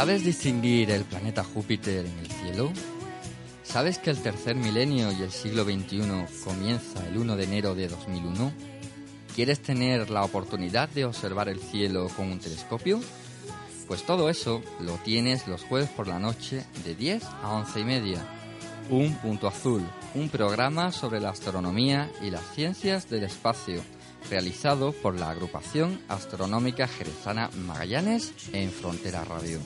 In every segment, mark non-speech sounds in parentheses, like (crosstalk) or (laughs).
¿Sabes distinguir el planeta Júpiter en el cielo? ¿Sabes que el tercer milenio y el siglo XXI comienza el 1 de enero de 2001? ¿Quieres tener la oportunidad de observar el cielo con un telescopio? Pues todo eso lo tienes los jueves por la noche de 10 a 11 y media. Un punto azul, un programa sobre la astronomía y las ciencias del espacio, realizado por la agrupación astronómica jerezana Magallanes en Frontera Radio.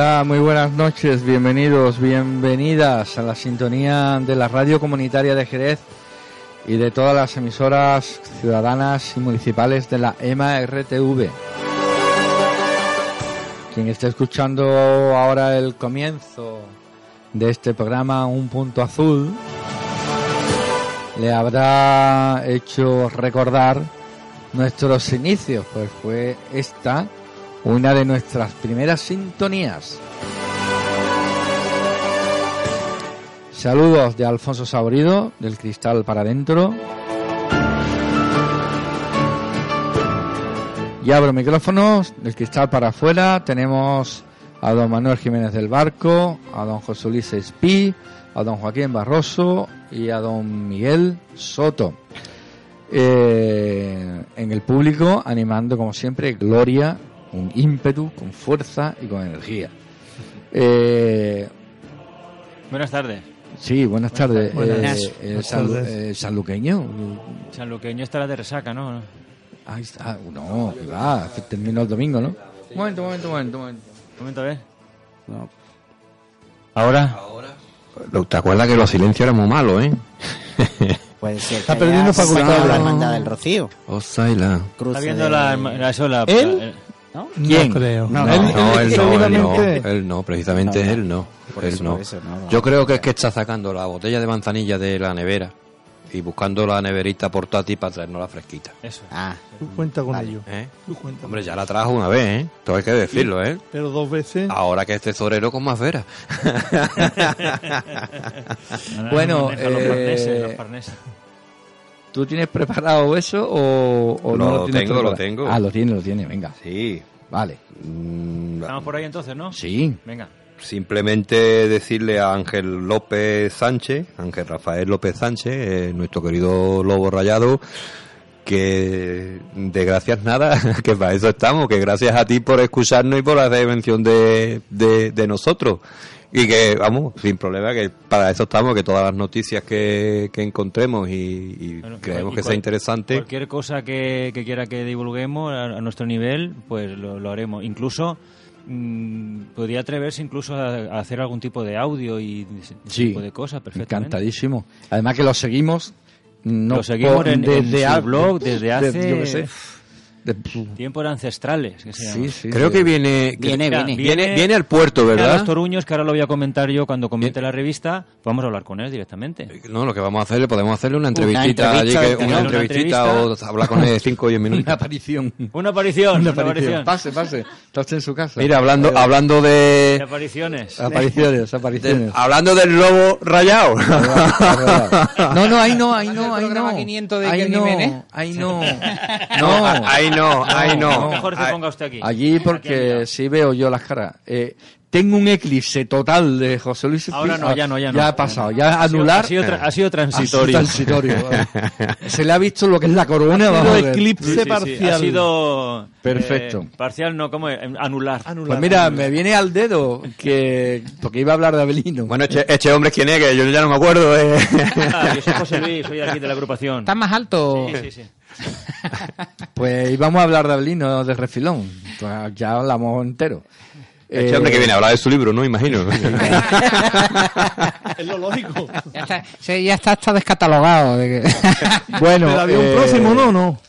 Muy buenas noches, bienvenidos, bienvenidas a la sintonía de la radio comunitaria de Jerez y de todas las emisoras ciudadanas y municipales de la EMA RTV. Quien esté escuchando ahora el comienzo de este programa Un Punto Azul, le habrá hecho recordar nuestros inicios, pues fue esta una de nuestras primeras sintonías. Saludos de Alfonso Saborido, del Cristal para adentro. Y abro micrófonos, del Cristal para afuera. Tenemos a don Manuel Jiménez del Barco, a don José Luis Espí, a don Joaquín Barroso y a don Miguel Soto. Eh, en el público, animando como siempre, Gloria con ímpetu, con fuerza y con energía. Eh, buenas tardes. Sí, buenas, tardes. Buenas. Eh, eh, san, eh, sanluqueño. Sanluqueño estará de resaca, ¿no? Ahí está. No, que va. Terminó el domingo, ¿no? Un momento, un momento, un momento. Un momento, un momento a ver. No. ¿Ahora? ¿Te acuerdas que los silencios eran muy malos, eh? (laughs) Puede ser. Está perdiendo facultades. La hermandad del Rocío. Osaila. Está viendo la, la sola. ¿Él? ¿No? ¿Quién? No creo. No, No, él- no, él no, él no, seguramente- él no, precisamente él no, Por él eso, no. por eso, no, no. Yo creo que es que está sacando la botella de manzanilla de la nevera y buscando la neverita portátil para traernos la fresquita. Eso. Ah, Tú cuenta con Vale. ello. ¿eh? Tú cuenta. Hombre, ya la trajo una vez, ¿eh? Todo hay que decirlo, ¿eh? Pero dos veces. Ahora que es tesorero con más veras. (laughs) Bueno, los eh, parneses, los parneses. ¿Tú tienes preparado eso o, o no Lo lo tienes tengo, preparado? lo tengo. Ah, lo tiene, lo tiene. Venga. Sí. Vale. Mm, Estamos por ahí entonces, ¿no? Sí. Venga. Simplemente decirle a Ángel López Sánchez, Ángel Rafael López Sánchez, eh, nuestro querido lobo rayado, que de gracias nada, (laughs) que para eso estamos, que gracias a ti por escucharnos y por hacer mención de, de, de nosotros. Y que, vamos, sin problema, que para eso estamos, que todas las noticias que, que encontremos y, y Bueno, creemos y que cual- sea interesante, Cualquier cosa que, que quiera que divulguemos a, a nuestro nivel, pues lo, lo haremos. Incluso mm, podría atreverse incluso a, a hacer algún tipo de audio y ese Sí, tipo de cosas, perfectamente. Encantadísimo. Además que lo seguimos. No Lo seguimos por- en- en su a- blog desde hace- yo qué sé. De- Tiempos ancestrales, que se llama. sí, sí. creo sí. que viene, Viene, Mira, viene. viene, viene al puerto, Viene a ¿verdad? los Toruños, que ahora lo voy a comentar yo cuando comente la revista, vamos a hablar con él directamente. No, lo que vamos a hacerle, podemos hacerle una entrevistita, entrevista allí, que- de una una entrevista. o hablar con él 5 o 10 Una minutos. aparición. Una aparición, Una una aparición. Pase, pase. Está usted en su casa. Mira, hablando, Eh, hablando De de, apariciones. Apariciones, de- apariciones. hablando del lobo rayado. No, no, ahí no, ahí no, ahí no. 500 de ahí no, ahí no. No, ahí no, ahí no. Mejor se Ahí- ponga usted aquí. Allí Aquí al porque lado. sí veo yo las caras. Eh, tengo un eclipse total de José Luis Ahora no, ya no, ya no. Ya ha pasado, ya anular. Ha sido, ha sido ha sido transitorio. transitorio, (laughs) vale. Se le ha visto lo que es la corona. Ha sido eclipse Sí, sí, sí. parcial. Ha sido... Perfecto. eh, parcial no, ¿cómo es? Anular. Pues mira, me viene al dedo que porque iba a hablar de Abelino. Bueno, este, este hombre, ¿quién es? Que yo ya no me acuerdo. eh. (laughs) Ah, yo soy José Luis, soy aquí de la agrupación. ¿Estás más alto? Sí, sí, sí. (laughs) Pues íbamos a hablar de Abelino de refilón. Pues ya hablamos entero. Este Eh, hombre que viene a hablar de su libro, ¿no? Imagino. (laughs) Es lo lógico. Ya está, sí, ya está, está descatalogado. de que- Bueno, Pero había un eh, próximo, ¿no? No.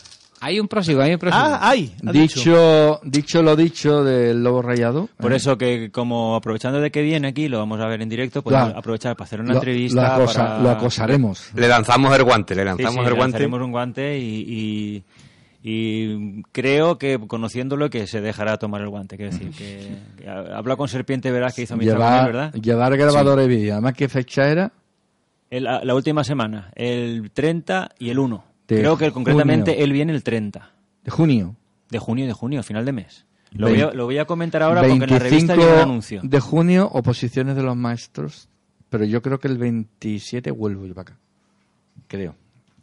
Hay un próximo, hay un próximo. Ah, hay. ha dicho. Dicho, dicho lo dicho del lobo rayado. Por eh, eso que como aprovechando de que viene aquí, lo vamos a ver en directo, podemos Claro. aprovechar para hacer una lo, entrevista. lo acosa- para... lo acosaremos. le lanzamos el guante, le Sí, lanzamos sí, el guante. lanzaremos un guante y, y, y creo que conociéndolo que se dejará tomar el guante. Quiero decir, que, que habla con Serpiente Verás que hizo mi Llevar, ¿verdad? llevar grabadores de vídeo. Además, ¿qué fecha era? El- la última semana, el 30 y el 1. De Creo que concretamente junio. él viene el 30 De junio. de junio, de junio, final de mes. Lo, voy, a, lo voy a comentar ahora porque en la revista 25 viene un anuncio. de junio, oposiciones de los maestros. Pero yo creo que el 27 vuelvo yo para acá. Creo.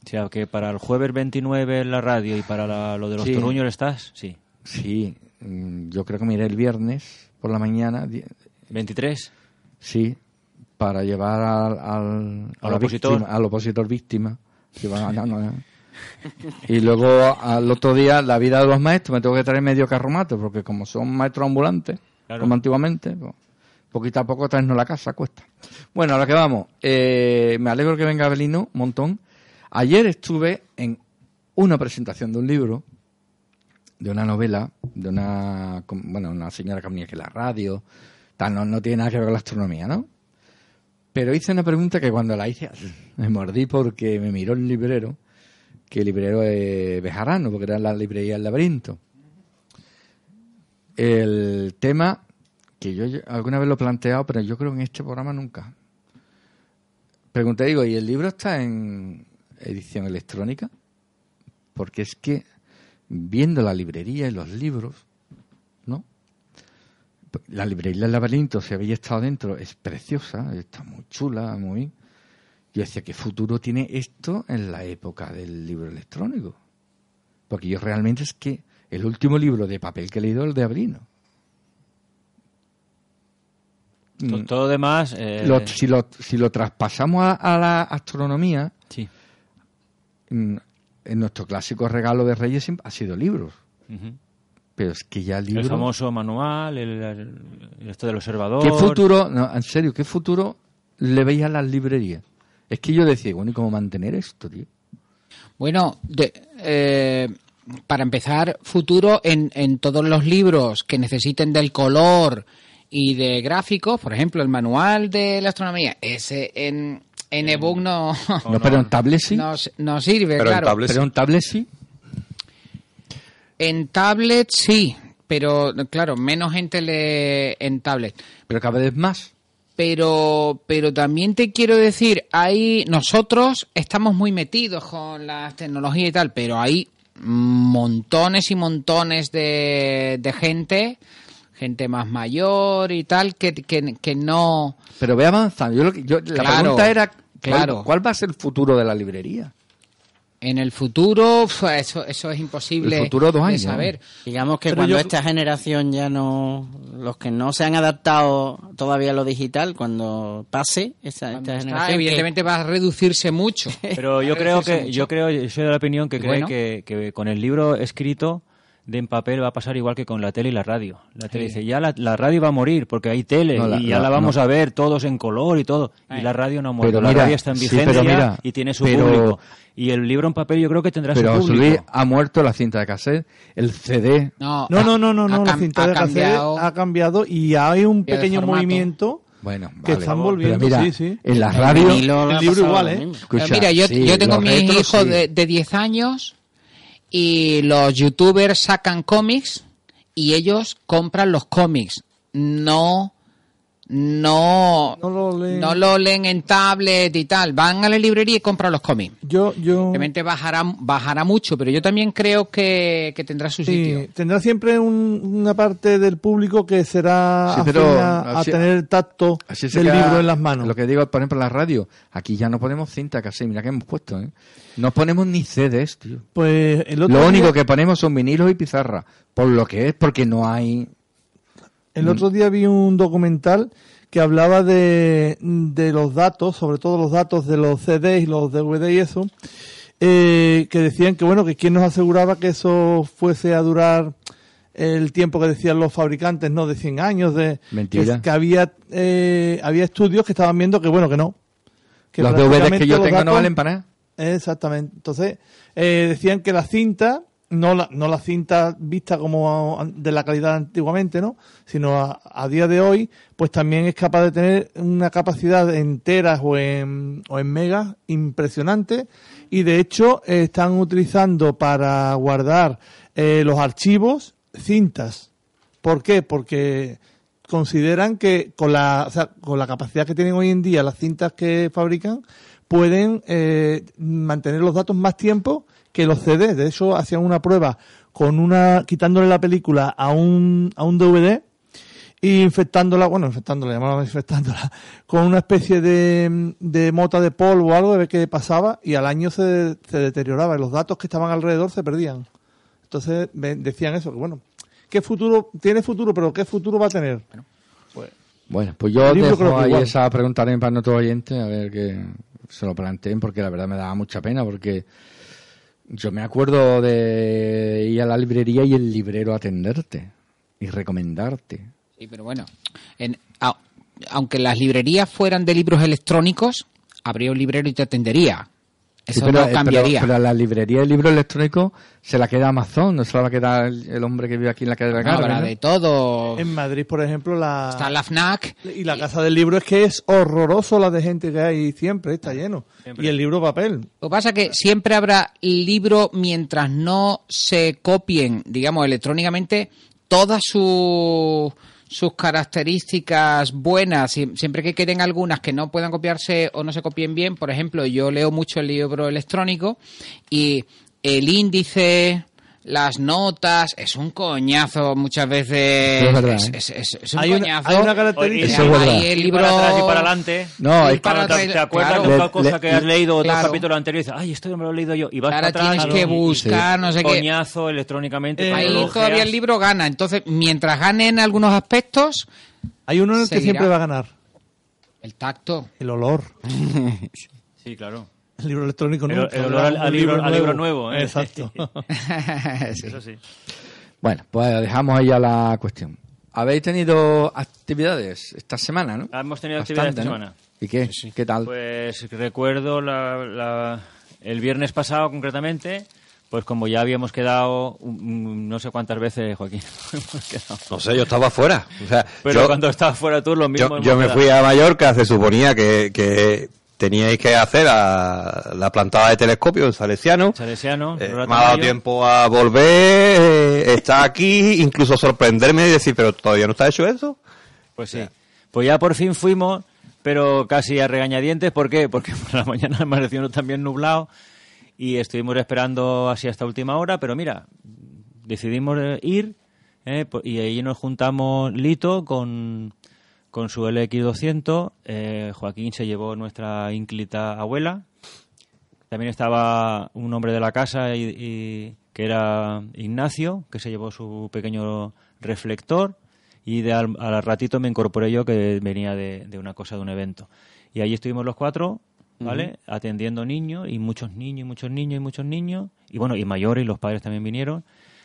O sea, que para el jueves 29 en la radio y para la- lo de los Sí. Toruños estás, sí. Sí, mm, yo creo que me iré el viernes por la mañana. di- 23. Sí, para llevar al, al, opositor. víctima- al opositor víctima. Llevar- no, no, no. Y luego al otro día, la vida de los maestros, me tengo que traer medio carromato, porque como son maestros ambulantes, Claro. como antiguamente, pues, poquito a poco traernos la casa cuesta. Bueno, a lo que vamos. Eh, me alegro que venga Abelino, un montón. Ayer estuve en una presentación de un libro, de una novela, de una, bueno, una señora que venía aquí en la radio, tal, no, no tiene nada que ver con la astronomía, ¿no? Pero hice una pregunta que cuando la hice (laughs) me mordí porque me miró el librero, que el librero es Bejarano, porque era la librería del laberinto. El tema, que yo alguna vez lo he planteado, pero yo creo que en este programa nunca. Pregunté, digo, ¿y el libro está en edición electrónica? Porque es que viendo la librería y los libros, ¿no? La librería del laberinto, si habéis estado dentro, es preciosa, está muy chula, muy... Yo decía, ¿qué futuro tiene esto en la época del libro electrónico? Porque yo realmente es que el último libro de papel que he leído es el de Abrino. To- Todo demás. eh, Lo- si, lo, si lo traspasamos a, a la astronomía, sí. mm, en nuestro clásico regalo de Reyes ha sido libros. Pero es que ya El libros... famoso manual, el, el- esto del observador. ¿Qué futuro, no, en serio, qué futuro le veis a las librerías? Es que yo decía, bueno, ¿y cómo mantener esto, tío? Bueno, de- eh, para empezar, futuro en, en todos los libros que necesiten del color y de gráficos, por ejemplo, el manual de la astronomía, ese en, en ebook (laughs) no, No, pero en tablet sí. no, no sirve, Pero en claro. tablet pero en tablet sí. En tablet sí, pero claro, menos gente lee en tablet. Pero cada vez más. Pero, pero también te quiero decir, hay nosotros estamos muy metidos con las tecnologías y tal, pero hay montones y montones de, de gente, gente más mayor y tal, que, que, que no. Pero ve avanzando. Yo yo- la Claro, pregunta era, ¿cuál, claro. cuál va a ser el futuro de la librería? En el futuro, eso, eso es imposible El futuro, dos de años, saber. Digamos que Pero cuando yo- esta generación ya no, los que no se han adaptado todavía a lo digital, cuando pase Cuando esta está, generación, que- evidentemente va a reducirse mucho. Pero yo creo que mucho. yo creo yo soy de la opinión que cree bueno. que, que con el libro escrito de en papel va a pasar igual que con la tele y la radio. La tele dice, ya la, la radio va a morir porque hay tele No, la- y ya la- la vamos no. a ver todos en color y todo. Y Ay. la radio no ha muerto. Pero la mira, radio está en sí, vigencia pero mira, y tiene su pero- público. Y el libro en papel yo creo que tendrá Pero su público. Luis ha muerto la cinta de cassette, el CD. No, No, ha- no, no, no, no la cinta de cassette ha cambiado y hay un pequeño movimiento Bueno, que vale. están volviendo, mira, sí, sí. en la radio... el libro igual, ¿eh? Escucha, mira, yo, sí, yo tengo mis retros hijos sí. de, de 10 años y los youtubers sacan cómics y ellos compran los cómics. No, no, No lo leen. no lo leen en tablet y tal. Van a la librería y compran los cómics. Yo, yo... Obviamente bajará, bajará mucho, pero yo también creo que, que tendrá su sitio. Tendrá siempre un- una parte del público que será Sí, pero a, a así- tener tacto Así del queda- libro en las manos. Lo que digo, por ejemplo, en la radio, aquí ya no ponemos cinta casi, mira que hemos puesto, ¿eh? No ponemos ni CDs, tío. Pues el otro Lo día- único que ponemos son vinilos y pizarra, por lo que es, porque no hay... El otro día vi un documental que hablaba de, de los datos, sobre todo los datos de los CDs y los DVD y eso, eh, que decían que bueno, que quién nos aseguraba que eso fuese a durar el tiempo que decían los fabricantes, no de 100 años, de Mentira. Que, que había eh, había estudios que estaban viendo que bueno, que no. Que los DVDs que yo tengo no valen para nada. Exactamente. Entonces, eh, decían que la cinta, no la, no la cinta vista como de la calidad antiguamente, ¿no? Sino a, a día de hoy, pues también es capaz de tener una capacidad en teras o en, o en megas impresionante. Y de hecho, están utilizando para guardar eh, los archivos cintas. ¿Por qué? Porque consideran que con la, o sea, con la capacidad que tienen hoy en día las cintas que fabrican, pueden eh, mantener los datos más tiempo que los CDs. De hecho, hacían una prueba con una, quitándole la película a un, a un DVD y infectándola, bueno, infectándola, llamaban infectándola, (laughs) con una especie de, de mota de polvo o algo, de ver qué pasaba, y al año se, se deterioraba, y los datos que estaban alrededor se perdían. Entonces decían eso, que bueno, ¿qué futuro, tiene futuro, pero qué futuro va a tener? Bueno, pues yo El libro creo dejo que ahí esa pregunta también para nuestros oyentes, a ver que se lo planteen, porque la verdad me daba mucha pena, porque yo me acuerdo de ir a la librería y el librero atenderte y recomendarte. Sí, pero bueno, en- au- aunque las librerías fueran de libros electrónicos, habría un librero y te atendería. Eso Sí, pero, no eh, cambiaría. Pero, pero a la librería de libros electrónicos se la queda Amazon, no se la va a quedar el, el hombre que vive aquí en la calle de la No, Carmen, habrá ¿no? de todo. En Madrid, por ejemplo, la, Está la FNAC. y la casa del libro es que es horroroso la de gente que hay siempre, está lleno. Y el libro papel. Lo que pasa es que siempre habrá libro mientras no se copien, digamos, electrónicamente todas sus sus características buenas, Sie- siempre que queden algunas que no puedan copiarse o no se copien bien. Por ejemplo, yo leo mucho el libro electrónico y el índice, las notas, es un coñazo muchas veces. Es verdad, es, ¿eh? es- es- es un Hay una, coñazo. hay una característica. Eso es el libro para atrás y para adelante. No, es para atrás- te acuerdas claro. de una Le- cosa le- que has leído otro claro. capítulo anterior y dices, ay, esto no me lo he leído yo. Y vas Ahora para atrás tienes que buscar, no sé qué. coñazo electrónicamente. Eh, Ahí todavía el libro gana. Entonces, mientras gane en algunos aspectos, Hay uno en el que Seguirá. siempre va a ganar. el tacto. El olor. Sí, claro. El (laughs) libro electrónico El- nunca. el olor al- Un al libro- al libro nuevo, ¿eh? Exacto. (laughs) (laughs) Eso sí. Bueno, pues dejamos ahí ya la cuestión. ¿Habéis tenido actividades esta semana, no? Hemos tenido actividades esta ¿no? semana. ¿Y qué? ¿Qué tal? Pues recuerdo la- la- el viernes pasado concretamente, pues como ya habíamos quedado no sé cuántas veces, Joaquín, hemos quedado. No sé, yo estaba fuera. O sea, Pero yo, cuando estabas fuera tú, lo mismo. yo, me quedado. fui a Mallorca, se suponía que, que teníais que hacer la, la plantada de telescopio en Salesiano. Salesiano, Eh, me ha dado tiempo a volver, eh, está aquí, incluso sorprenderme y decir, pero todavía no está hecho eso. Pues sí. Pues ya por fin fuimos, pero casi a regañadientes. ¿Por qué? Porque (laughs) por la mañana amaneció también nublado y estuvimos esperando así hasta última hora, pero mira, decidimos eh, ir eh, y ahí nos juntamos Lito con, con su LX200. eh, Joaquín se llevó nuestra ínclita abuela. También estaba un hombre de la casa y, y- que era Ignacio, que se llevó su pequeño reflector y de al, al ratito me incorporé yo que venía de, de una cosa, de un evento. Y allí estuvimos los cuatro, ¿vale? Atendiendo niños y muchos niños, y muchos niños y muchos niños. Y bueno, y mayores y los padres también vinieron.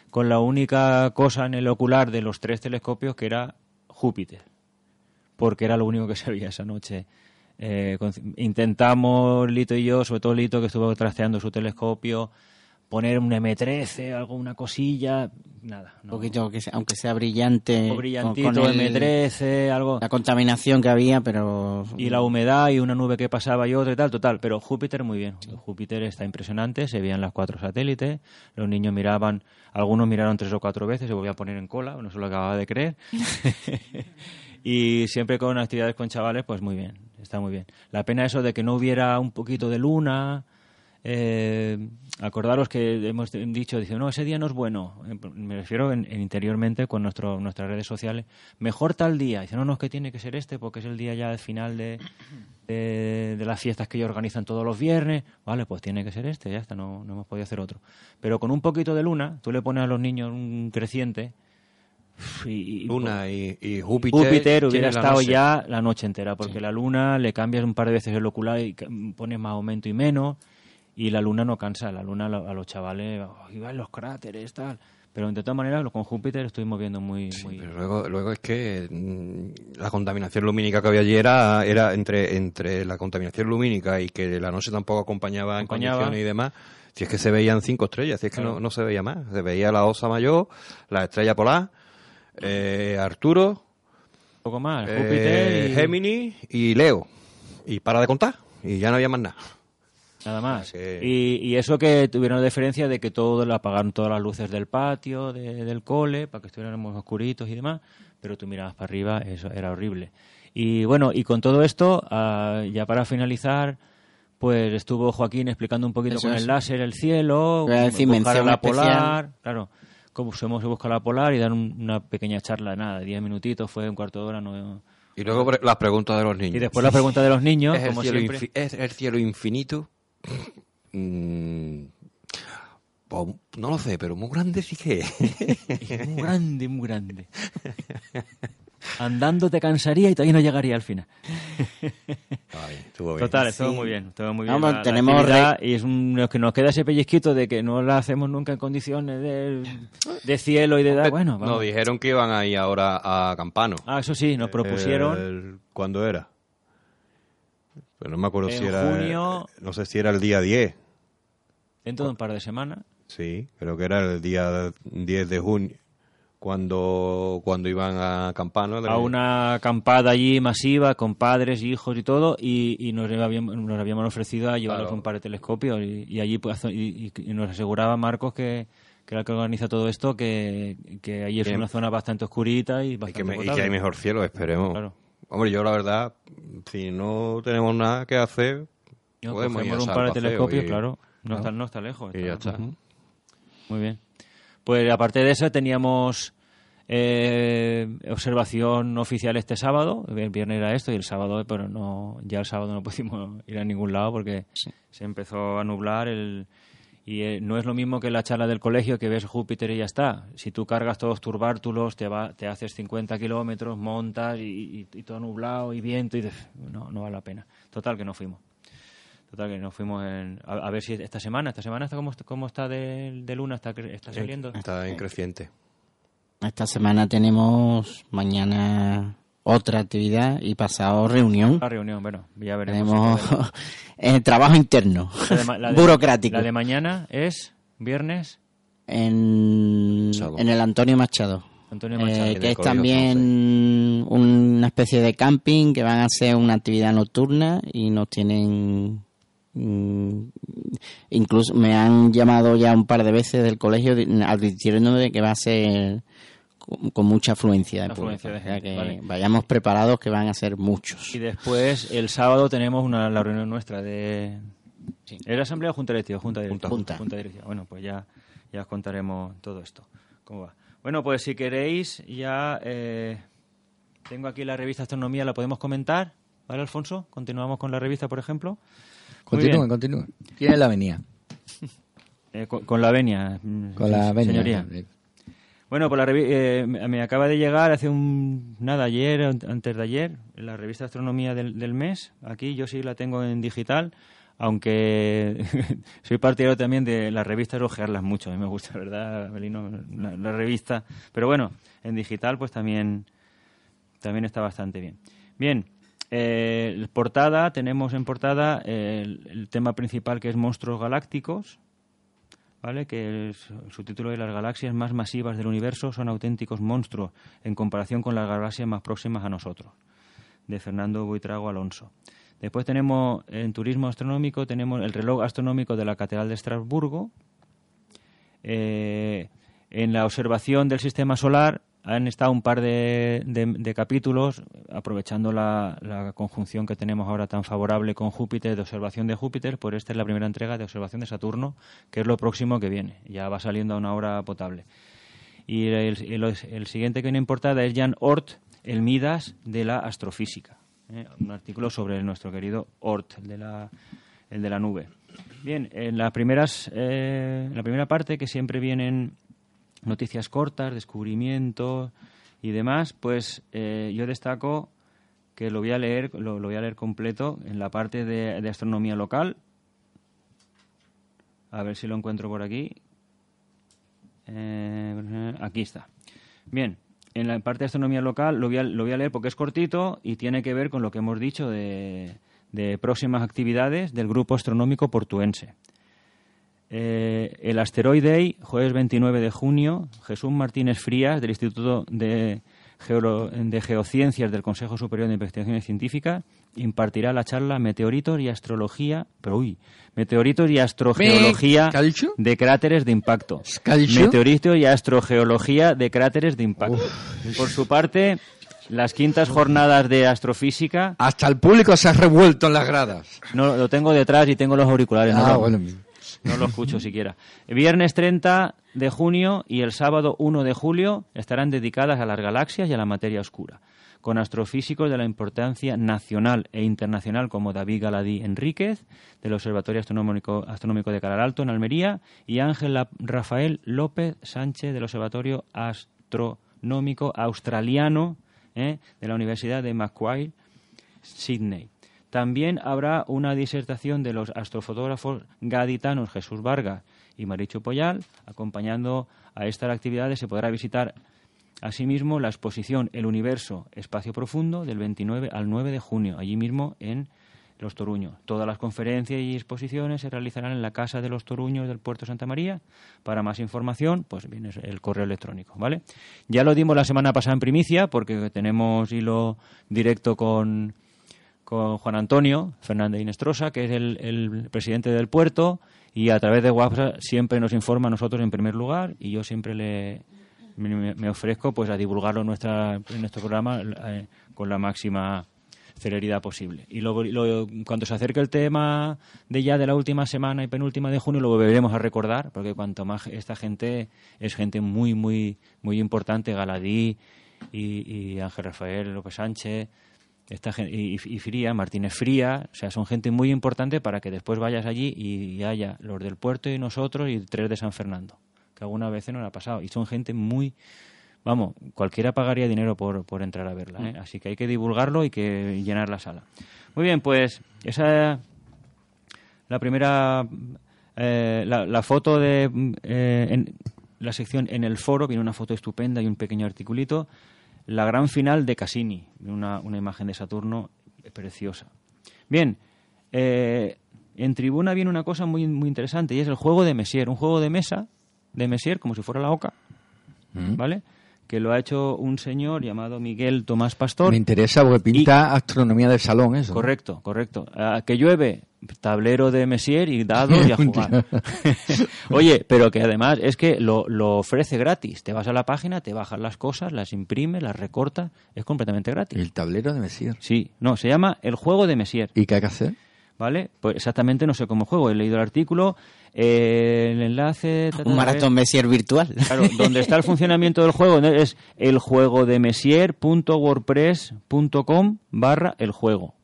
Con la única cosa en el ocular de los tres telescopios que era Júpiter porque era lo único que (laughs) se veía esa noche. Eh, con- intentamos, Lito y yo, sobre todo Lito, que estuvo trasteando su telescopio, poner un M13, alguna cosilla, nada. Un no. poquito, que sea- aunque sea brillante. Un brillantito, con- con el- M13, algo. La contaminación que había, pero. Y la humedad y una nube que pasaba y otra y tal, total. Pero Júpiter muy bien. Júpiter está impresionante, se veían las cuatro satélites, los niños miraban, algunos miraron tres o cuatro veces, se volvía a poner en cola, no se lo acababa de creer. (laughs) y siempre con actividades con chavales, pues muy bien, está muy bien. La pena eso de que no hubiera un poquito de luna. Eh, acordaros que hemos dicho, dice, no, ese día no es bueno. Eh, Me refiero en, en interiormente con nuestro, nuestras redes sociales. Mejor tal día. Dice, no, no, es que tiene que ser este porque es el día ya final de, de, de las fiestas que ellos organizan todos los viernes. Vale, pues tiene que ser este, ya está, no, no hemos podido hacer otro. Pero con un poquito de luna, tú le pones a los niños un creciente. Y, Luna y, y Júpiter. Júpiter hubiera estado noche. ya la noche entera, porque la luna le cambias un par de veces el ocular y pones más aumento y menos, y la luna no cansa, la luna a los chavales, oh, iba en los cráteres, tal. Pero de todas maneras, con Júpiter estuvimos viendo muy... muy... Pero luego, luego es que mm, la contaminación lumínica que había allí era, era entre, entre la contaminación lumínica y que la noche tampoco acompañaba, Acompañaba. en condiciones y demás. Si es que se veían cinco estrellas, si es que Claro. no, no se veía más. Se veía la Osa Mayor, la Estrella Polar, eh, Arturo, Un poco más, eh, Júpiter y Géminis y Leo. Y para de contar. Y ya no había más nada. nada más. que- Y, y eso que tuvieron la diferencia de que todo lo apagaron todas las luces del patio, de- del cole, para que estuviéramos oscuritos y demás, pero tú mirabas para arriba, eso era horrible. Y bueno, y con todo esto, ah, ya para finalizar, pues estuvo Joaquín explicando un poquito Eso con es. el láser el cielo, mención la especial. polar, claro, cómo hemos buscar la polar y dar un- una pequeña charla, nada, diez minutitos, fue un cuarto de hora, no... Y luego las preguntas de los niños. Y después la pregunta de los niños, (laughs) ¿Es el, como cielo siempre. infi- ¿Es el cielo infinito? Mm, pues, no lo sé, pero muy grande sí que es. Es (laughs) muy grande, muy grande. Andando te cansaría y todavía no llegaría al final. Ay, estuvo bien. Total, estuvo Sí. muy bien, estuvo muy bien. Vamos, la- la tenemos actividad, y es un, que nos queda ese pellizquito de que no la hacemos nunca en condiciones de, de cielo y de edad. Bueno, vamos. Nos dijeron que iban a ir ahora a Campano. Ah, eso sí, nos propusieron. El- ¿Cuándo era? Pero no me acuerdo En si era... junio. No sé si era el día 10. Dentro de un par de semanas. Sí, creo que era el día 10 de junio. Cuando, cuando iban a Campano. a una acampada allí masiva con padres, hijos y todo, y, y nos, habíamos, nos habíamos ofrecido a llevarnos Claro. un par de telescopios y, y allí pues, y, nos aseguraba Marcos que, que era el que organiza todo esto, que, que allí es una zona bastante oscurita y Y bastante que, me- y que hay mejor cielo, esperemos. Claro. Hombre, yo la verdad, si no tenemos nada que hacer, Yo, podemos ir a un par de telescopios, claro, no, ¿no? Está, no está lejos. Y ya está-. Muy bien. Pues aparte de eso teníamos eh, observación oficial este sábado. El viernes era esto y el sábado, pero no, ya el sábado no (laughs) pudimos ir a ningún lado porque se empezó a nublar el y eh, no es lo mismo que la charla del colegio que ves Júpiter y ya está. Si tú cargas todos tus bártulos, te, va, te haces 50 kilómetros, montas y, y- y todo nublado y viento y no, no vale la pena. Total que no fuimos. Total que nos fuimos en, a, a ver si esta semana, esta semana está cómo, está- cómo está de, de luna, está, cre- está saliendo. Está en creciente. Esta semana tenemos mañana otra actividad y pasado reunión. La reunión, bueno, ya veremos. Tenemos podemos. (laughs) eh, trabajo interno, La de la de- (laughs) burocrático, La de mañana es viernes, en, en el Antonio Machado. Antonio Eh, Machado. El que es también una especie de camping que van a hacer una actividad nocturna y nos tienen incluso me han llamado ya un par de veces del colegio advirtiéndome de que va a ser con, mucha afluencia de Afluencia público. de O sea gente, que vale. vayamos preparados que van a ser muchos Y después, el sábado, tenemos una, la reunión nuestra de... ¿Era asamblea o junta directiva? Junta directiva. Junta. directiva. Bueno, pues ya, ya os contaremos todo esto. ¿Cómo va? Bueno, pues si queréis, ya eh, tengo aquí la revista Astronomía, ¿la podemos comentar? ¿Vale, Alfonso? Continuamos con la revista, por ejemplo. Continúen, continúen. Tiene la venía. (laughs) Eh, con, con la venia, mm, Con la sí, venia. señoría. Bueno, pues la eh, me acaba de llegar hace un nada ayer, antes de ayer, la revista Astronomía del, del mes. Aquí yo sí la tengo en digital, aunque (laughs) soy partidario también de las revistas ojearlas mucho. A mí me gusta, ¿verdad, Belino? La, la revista. Pero bueno, en digital pues también, también está bastante bien. Bien, eh, portada, tenemos en portada eh, el, el tema principal que es monstruos galácticos. ¿vale? que es, su título de las galaxias más masivas del universo son auténticos monstruos en comparación con las galaxias más próximas a nosotros, de Fernando Buitrago Alonso. Después tenemos en turismo astronómico tenemos el reloj astronómico de la Catedral de Estrasburgo. Eh, en la observación del sistema solar han estado un par de, capítulos aprovechando la, conjunción que tenemos ahora tan favorable con Júpiter de observación de Júpiter, pues esta es la primera entrega de observación de Saturno, que es lo próximo que viene. Ya va saliendo a una hora potable. Y el, siguiente que viene en es Jan Ort, el Midas de la astrofísica. ¿eh? Un artículo sobre nuestro querido Ort, el de la, el de la nube. Bien, en las primeras, eh, la primera parte, que siempre vienen noticias cortas, descubrimientos y demás, pues eh, yo destaco que lo voy a leer, lo, voy a leer completo en la parte de, de astronomía local. A ver si lo encuentro por aquí. Eh, aquí está. Bien, en la parte de astronomía local lo voy, a, lo voy a leer porque es cortito y tiene que ver con lo que hemos dicho de, de próximas actividades del Grupo Astronómico Portuense. Eh, el Asteroide, jueves 29 de junio, Jesús Martínez Frías, del Instituto de, Geociencias del Consejo Superior de Investigaciones Científicas, impartirá la charla Meteoritos y Astrología, pero uy, Meteoritos y Astrogeología de cráteres de impacto. Meteoritos y Astrogeología de cráteres de impacto. Por su parte, las quintas jornadas de astrofísica, Hasta el público se ha revuelto en las gradas. no lo tengo detrás y tengo los auriculares. no Ah, lo- bueno. No lo escucho (laughs) siquiera. Viernes 30 de junio y el sábado 1 de julio estarán dedicadas a las galaxias y a la materia oscura, con astrofísicos de la importancia nacional e internacional como David Galadí Enríquez, del Observatorio Astronómico, Astronómico de Calar Alto en Almería, y Ángel Rafael López Sánchez, del Observatorio Astronómico Australiano ¿eh? de la Universidad de Macquarie, Sydney. También habrá una disertación de los astrofotógrafos gaditanos Jesús Vargas y Marichu Poyal. Acompañando a estas actividades se podrá visitar asimismo la exposición El Universo Espacio Profundo del 29 al 9 de junio, allí mismo en Los Toruños. Todas las conferencias y exposiciones se realizarán en la Casa de los Toruños del Puerto Santa María. Para más información, pues viene el correo electrónico, ¿vale? Ya lo dimos la semana pasada en primicia porque tenemos hilo directo con con Juan Antonio Fernández Inestrosa, que es el, el presidente del puerto, y a través de WhatsApp siempre nos informa a nosotros en primer lugar, y yo siempre le me, me ofrezco pues a divulgarlo en, nuestra, en nuestro programa eh, con la máxima celeridad posible. Y luego, lo- cuando se acerque el tema de ya de la última semana y penúltima de junio, lo volveremos a recordar, porque cuanto más esta gente es gente muy, muy, muy importante, Galadí y, y Ángel Rafael López Sánchez, esta y, y Fría, Martínez Fría, o sea, son gente muy importante para que después vayas allí y haya los del puerto y nosotros y tres de San Fernando, que algunas veces nos ha pasado. Y son gente muy, vamos, cualquiera pagaría dinero por, por entrar a verla, ¿eh? así que hay que divulgarlo y que llenar la sala. Muy bien, pues esa la primera eh, la, la foto de eh, en la sección en el foro viene una foto estupenda y un pequeño articulito la gran final de Cassini una, una imagen de Saturno preciosa bien eh, en tribuna viene una cosa muy muy interesante y es el juego de Messier un juego de mesa de Messier como si fuera la oca vale que lo ha hecho un señor llamado Miguel Tomás Pastor Me interesa porque pinta astronomía del salón eso. Correcto, correcto. Que llueve, tablero de Messier y dados y a (laughs) jugar. (laughs) Oye, pero que además es que lo, lo ofrece gratis. Te vas a la página, te bajas las cosas, las imprimes, las recortas. Es completamente gratis. El tablero de Messier. Sí, no, se llama El Juego de Messier. ¿Y qué hay que hacer? ¿Vale? Pues exactamente no sé cómo juego. He leído el artículo, eh, el enlace... ta, ta, Un maratón ver. Messier virtual. Claro, donde está el (laughs) funcionamiento del juego ¿no? es eljuegodemessier.wordpress.com barra el juego.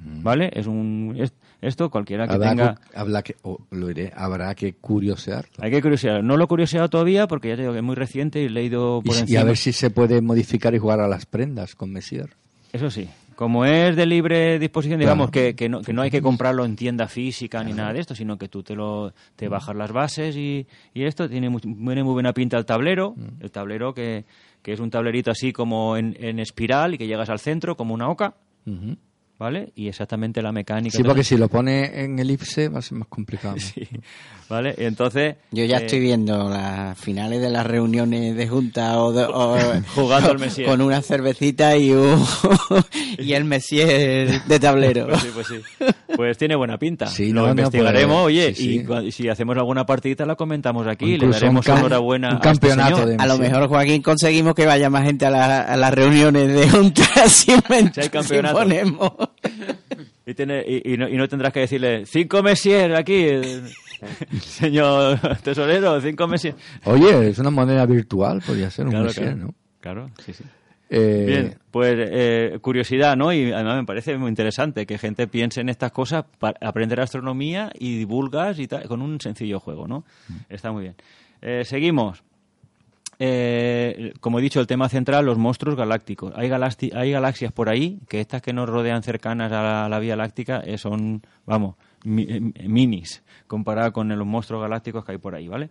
¿vale? Es un es- esto cualquiera que Habrá, tenga que- lo diré, habrá que curiosear. hay que curiosear. No lo he curioseado todavía porque ya te digo que es muy reciente y he leído Y, por y encima. a ver si se puede modificar y jugar a las prendas con Messier. Eso sí. Como es de libre disposición, Claro. digamos que, que, no, que no hay que comprarlo en tienda física ni nada de esto, sino que tú te lo te bajas las bases y, y esto tiene muy, tiene muy buena pinta el tablero, Mm. el tablero que, que es un tablerito así como en, en espiral y que llegas al centro como una oca, Ujú. ¿Vale? Y exactamente la mecánica. Sí, porque si lo pone en elipse va a ser más complicado. ¿no? (laughs) Sí, ¿vale? Y entonces... Yo ya eh, estoy viendo las finales de las reuniones de junta o, de- o- (laughs) Jugando al Messier. con una cervecita y un (laughs) y el Messier de tablero. Pues sí, pues sí. Pues tiene buena pinta. Sí, lo no, investigaremos, pues, oye, sí, sí. y si hacemos alguna partidita la comentamos aquí, le daremos un enhorabuena un a este campeonato señor. de- A lo mejor, Joaquín, conseguimos que vaya más gente a, la- a las reuniones de junta si, Si hay si campeonato. ponemos. Y, tiene, y, y no, y no tendrás que decirle, cinco Messier aquí, eh, (laughs) señor tesorero, cinco Messier. Oye, es una moneda virtual, podría ser un Claro, Messier, claro. ¿no? Claro, sí, sí. Eh, Bien, pues eh, curiosidad, ¿no? Y además me parece muy interesante que gente piense en estas cosas para aprender astronomía y divulgas y tal, con un sencillo juego, ¿no? Está muy bien. Eh, seguimos. Eh, como he dicho, el tema central, los monstruos galácticos. Hay, galaxias por ahí que estas que nos rodean cercanas a la, Vía Láctica eh, son, vamos, eh, minis comparado con los monstruos galácticos que hay por ahí, ¿vale?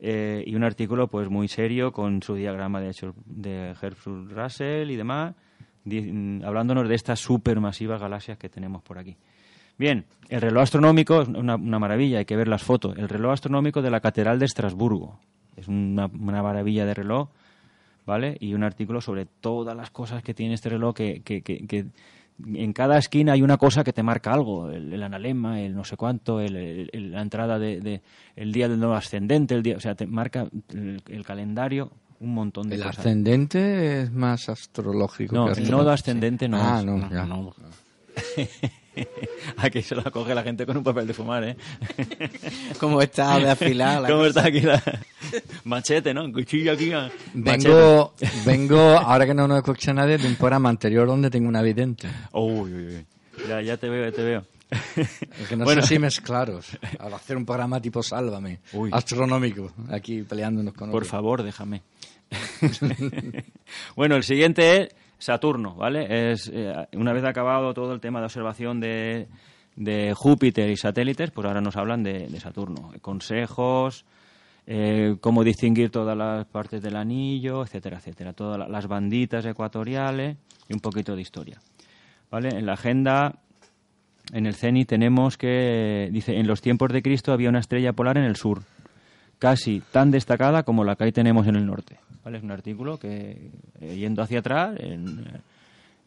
Y un artículo pues muy serio con su diagrama de, hecho, de Herschel Russell y demás, mm, hablándonos de estas supermasivas galaxias que tenemos por aquí. Bien, el reloj astronómico es una, una maravilla, hay que ver las fotos. El reloj astronómico de la Catedral de Estrasburgo. Es una, una maravilla de reloj, ¿vale? Y un artículo sobre todas las cosas que tiene este reloj, que, que- que- que en cada esquina hay una cosa que te marca algo, el, el analema, el no sé cuánto, el, el- el- la entrada de, de- el día del nuevo ascendente, el día, o sea, te marca el, el calendario, un montón de el cosas. ascendente es más astrológico. No, que el nodo ascendente no Ah, es. no, ya. (laughs) (laughs) Aquí se lo coge la gente con un papel de fumar, ¿eh? (laughs) ¿Cómo está de afilada la ¿Cómo cosa? está aquí la machete, no? Cuchillo aquí. ah, machete. Vengo, vengo, ahora que no nos escucha nadie, de un programa anterior donde tengo una vidente. Uy, uy, uy. Ya, ya te veo, ya te veo. Es que no (laughs) Bueno. sé si mezclaros. Al hacer un programa tipo Sálvame, Uy. astronómico, aquí peleándonos con Por favor, déjame. bueno, el siguiente es Saturno, ¿vale? Es eh, una vez acabado todo el tema de observación de, de Júpiter y satélites, pues ahora nos hablan de, de Saturno. Consejos, eh, cómo distinguir todas las partes del anillo, etcétera, etcétera. Todas la- las banditas ecuatoriales y un poquito de historia. ¿Vale? En la agenda, en el CENI tenemos que, dice, en los tiempos de Cristo había una estrella polar en el sur, casi tan destacada como la que ahí tenemos en el norte. ¿Vale? Es un artículo que, eh, yendo hacia atrás, en,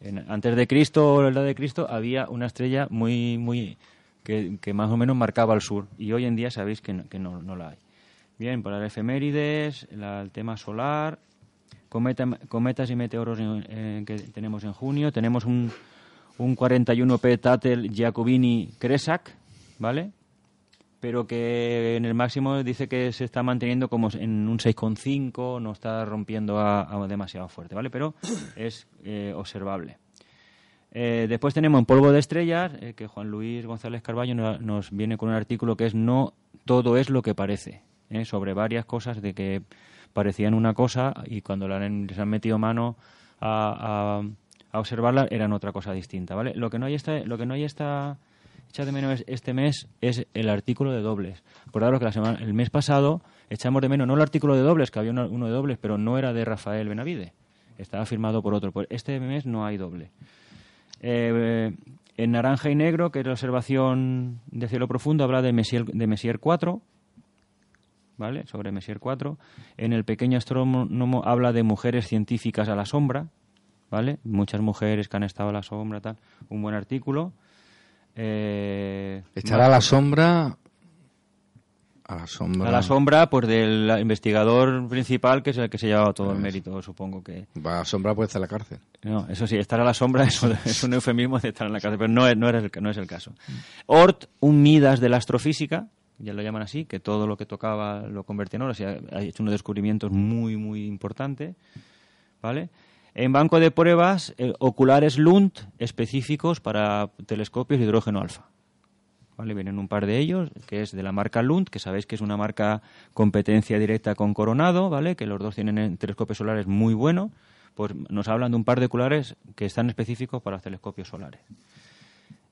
en- antes de Cristo o la edad de Cristo, había una estrella muy, muy que, que más o menos marcaba el sur. Y hoy en día sabéis que no, que no, no la hay. Bien, para las efemérides, la- el tema solar, cometa- cometas y meteoros en- que tenemos en junio. Tenemos un, un 41P Tatel Giacobini Cresac, ¿vale? Pero que en el máximo dice que se está manteniendo como en un 6,5, no está rompiendo a, a demasiado fuerte, ¿vale? Pero (coughs) es eh, observable. Eh, después tenemos en polvo de estrellas, eh, que Juan Luis González Carballo no- nos viene con un artículo que es No todo es lo que parece, sobre varias cosas de que parecían una cosa y cuando han- les han metido mano a, a- a observarla eran otra cosa distinta, ¿vale? Lo que no hay esta, lo que no hay esta echa de menos es- este mes es el artículo de dobles. Acordaros que la semana, el mes pasado echamos de menos no el artículo de dobles, que había uno, uno de dobles, pero no era de Rafael Benavide. Estaba firmado por otro. Pues este mes no hay doble. Eh, en naranja y negro, que es la observación de cielo profundo, habla de Messier, de Messier 4, ¿vale? Sobre Messier 4. En el pequeño astrónomo habla de mujeres científicas a la sombra, ¿vale? Muchas mujeres que han estado a la sombra, tal. Un buen artículo. Eh, Estará a la sombra. A la sombra. a la sombra, pues del investigador principal, que es el que se llevaba todo el mérito, supongo que. Va, A la sombra puede estar en la cárcel. No, eso sí, estar a la sombra (laughs) es, un- (laughs) es un eufemismo de estar en la cárcel, pero no es, no, era el, no es el caso. Ort, un Midas de la astrofísica, ya lo llaman así, que todo lo que tocaba lo convertía en oro, o sea, ha hecho unos descubrimientos muy, muy importantes, ¿vale? En banco de pruebas eh, oculares Lund específicos para telescopios de hidrógeno alfa. ¿Vale? Vienen un par de ellos, que es de la marca Lund, que sabéis que es una marca competencia directa con Coronado, ¿vale? Que los dos tienen eh, telescopios solares muy buenos. Pues nos hablan de un par de oculares que están específicos para telescopios solares.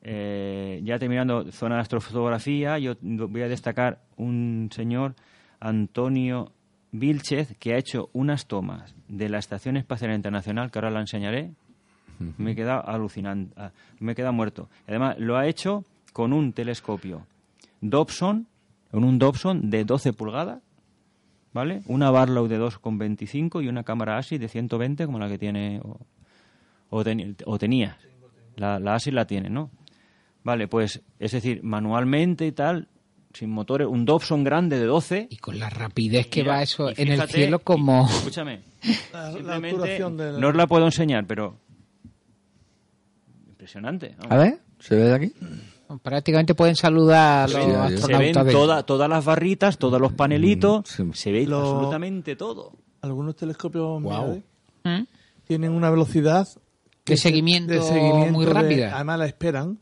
Eh, ya terminando zona de astrofotografía, yo voy a destacar un señor, Antonio Vilchez, que ha hecho unas tomas de la Estación Espacial Internacional, que ahora la enseñaré. Me he quedado alucinante, ah, me he quedado muerto. Además, lo ha hecho con un telescopio Dobson, con un Dobson de 12 pulgadas, ¿vale? Una Barlow de 2,25 y una cámara ASI de 120 como la que tiene o, o, teni- o tenía. La, la ASI la tiene, ¿no? Vale, pues es decir, manualmente y tal, sin motores, un Dobson grande de 12. Y con la rapidez que Mira, va eso en el cielo y- como... escúchame. (laughs) La, la simplemente obturación del- No os la puedo enseñar, pero... Impresionante. vamos. A ver, ¿se ve de aquí? Prácticamente pueden saludar a los Sí, adiós. Se ven astronautas de- toda- todas las barritas, todos los panelitos, Mm, sí. se ve Lo- absolutamente todo. Algunos telescopios Guau. mira, ¿Mm? tienen una velocidad De se- seguimiento muy de- rápida. además la esperan.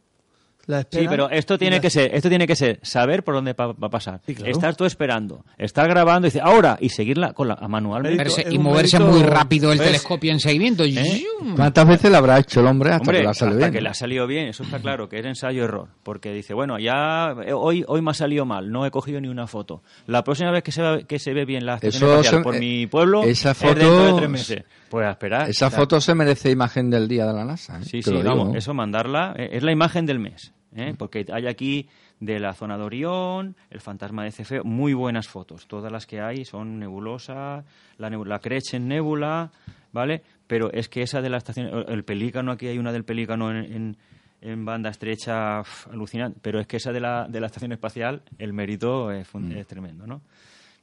La Sí, pero esto tiene la- que ser, esto tiene que ser saber por dónde va a pasar. Sí, claro. Estar tú esperando, estar grabando y decir ahora y seguirla con la manualmente. Pero se- es y moverse mérito- muy rápido el ¿Ves? telescopio en seguimiento. ¿Eh? ¿Cuántas veces le habrá hecho el hombre hasta Hombre, que la salido hasta bien? que le ha salido bien, eso está claro, que es ensayo-error. Porque dice, bueno, ya eh, hoy, hoy me ha salido mal, no he cogido ni una foto. La próxima vez que se, ve- que se ve bien la estación Eso por eh, mi pueblo esa es dentro de foto- tres meses. Pues a esperar. Esa foto se merece imagen del día de la NASA. ¿eh? Sí, Te sí, vamos, eso mandarla, es la imagen del mes. ¿Eh? Porque hay aquí de la zona de Orión, el fantasma de Cefeo, muy buenas fotos. Todas las que hay son nebulosas, la, nebu- la Crescent Nebula, ¿vale? Pero es que esa de la estación, el- el pelícano, aquí hay una del pelícano en, en- en banda estrecha, alucinante. Pero es que esa de la, de la estación espacial, el mérito es, fun- es tremendo, ¿no?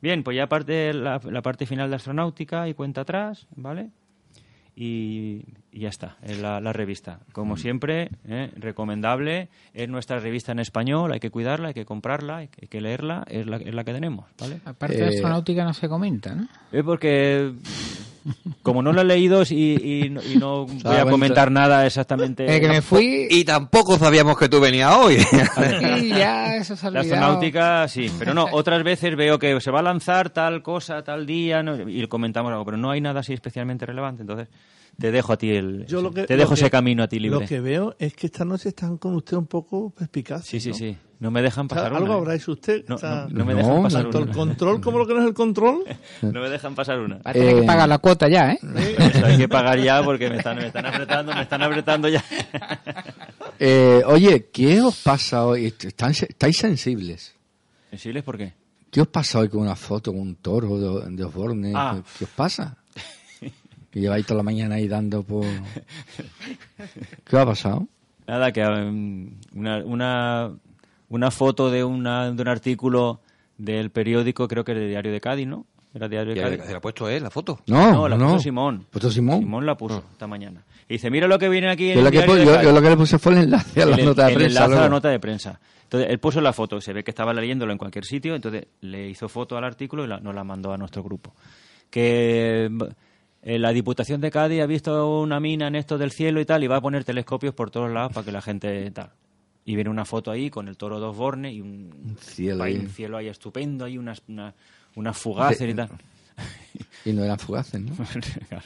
Bien, pues ya parte la, la parte final de astronáutica y cuenta atrás, ¿vale? Y, y ya está, es la, la revista. Como siempre, ¿eh? recomendable, es nuestra revista en español, hay que cuidarla, hay que comprarla, hay que, hay que leerla, es la, es la que tenemos, ¿vale? Aparte de Eh, astronáutica no se comenta, ¿no? Es porque, como no lo he leído y, y no, y no (laughs) voy a comentar nada exactamente... Eh, que me fui Y tampoco sabíamos que tú venías hoy. (laughs) y ya eso se ha La astronáutica, sí, pero no, (laughs) otras veces veo que se va a lanzar tal cosa, tal día, ¿no? y comentamos algo, pero no hay nada así especialmente relevante, entonces te dejo a ti el... Yo lo que- te lo dejo que- ese camino a ti libre. Lo que veo es que esta noche están con usted un poco perspicaces. Sí, sí, ¿no? sí. No me dejan O sea, pasar una. algo ¿eh? habrá hecho usted. No, Está- no, no me No, dejan pasar tanto el una. control como lo que no es el control. (laughs) No me dejan pasar una. Va a tener Eh, que pagar la cuota ya, ¿eh? (laughs) Eso hay que pagar ya porque me están, me están apretando, me están apretando ya. (laughs) Eh, oye, ¿qué os pasa hoy? Están- ¿Estáis sensibles? ¿Sensibles por qué? ¿Qué os pasa hoy con una foto con un toro de, de Osborne? Ah. ¿Qué, qué os pasa? Que lleváis toda la mañana ahí dando por... ¿Qué os ha pasado? Nada, que um, una, una, una foto de, una, de un artículo del periódico, creo que era de Diario de Cádiz, ¿no? Era Diario de Cádiz. Se la ha puesto él, la foto. No, No, la no. puso Simón. ¿Puso Simón? Simón la puso esta mañana. Y dice, mira lo que viene aquí en Yo lo, el que, Diario pu- de yo- lo que le puse fue el enlace a la el, nota de el prensa. enlace a la nota de prensa. Entonces, él puso la foto, se ve que estaba leyéndolo en cualquier sitio, entonces le hizo foto al artículo y la- nos la mandó a nuestro grupo. Que eh, la Diputación de Cádiz ha visto una mina en esto del cielo y tal, y va a poner telescopios por todos lados para que la gente tal. Y viene una foto ahí con el toro de Osborne y un, cielo ahí. un cielo ahí estupendo, hay unas, una- unas fugaces y tal. Y no eran fugaces, ¿no? (laughs) Claro.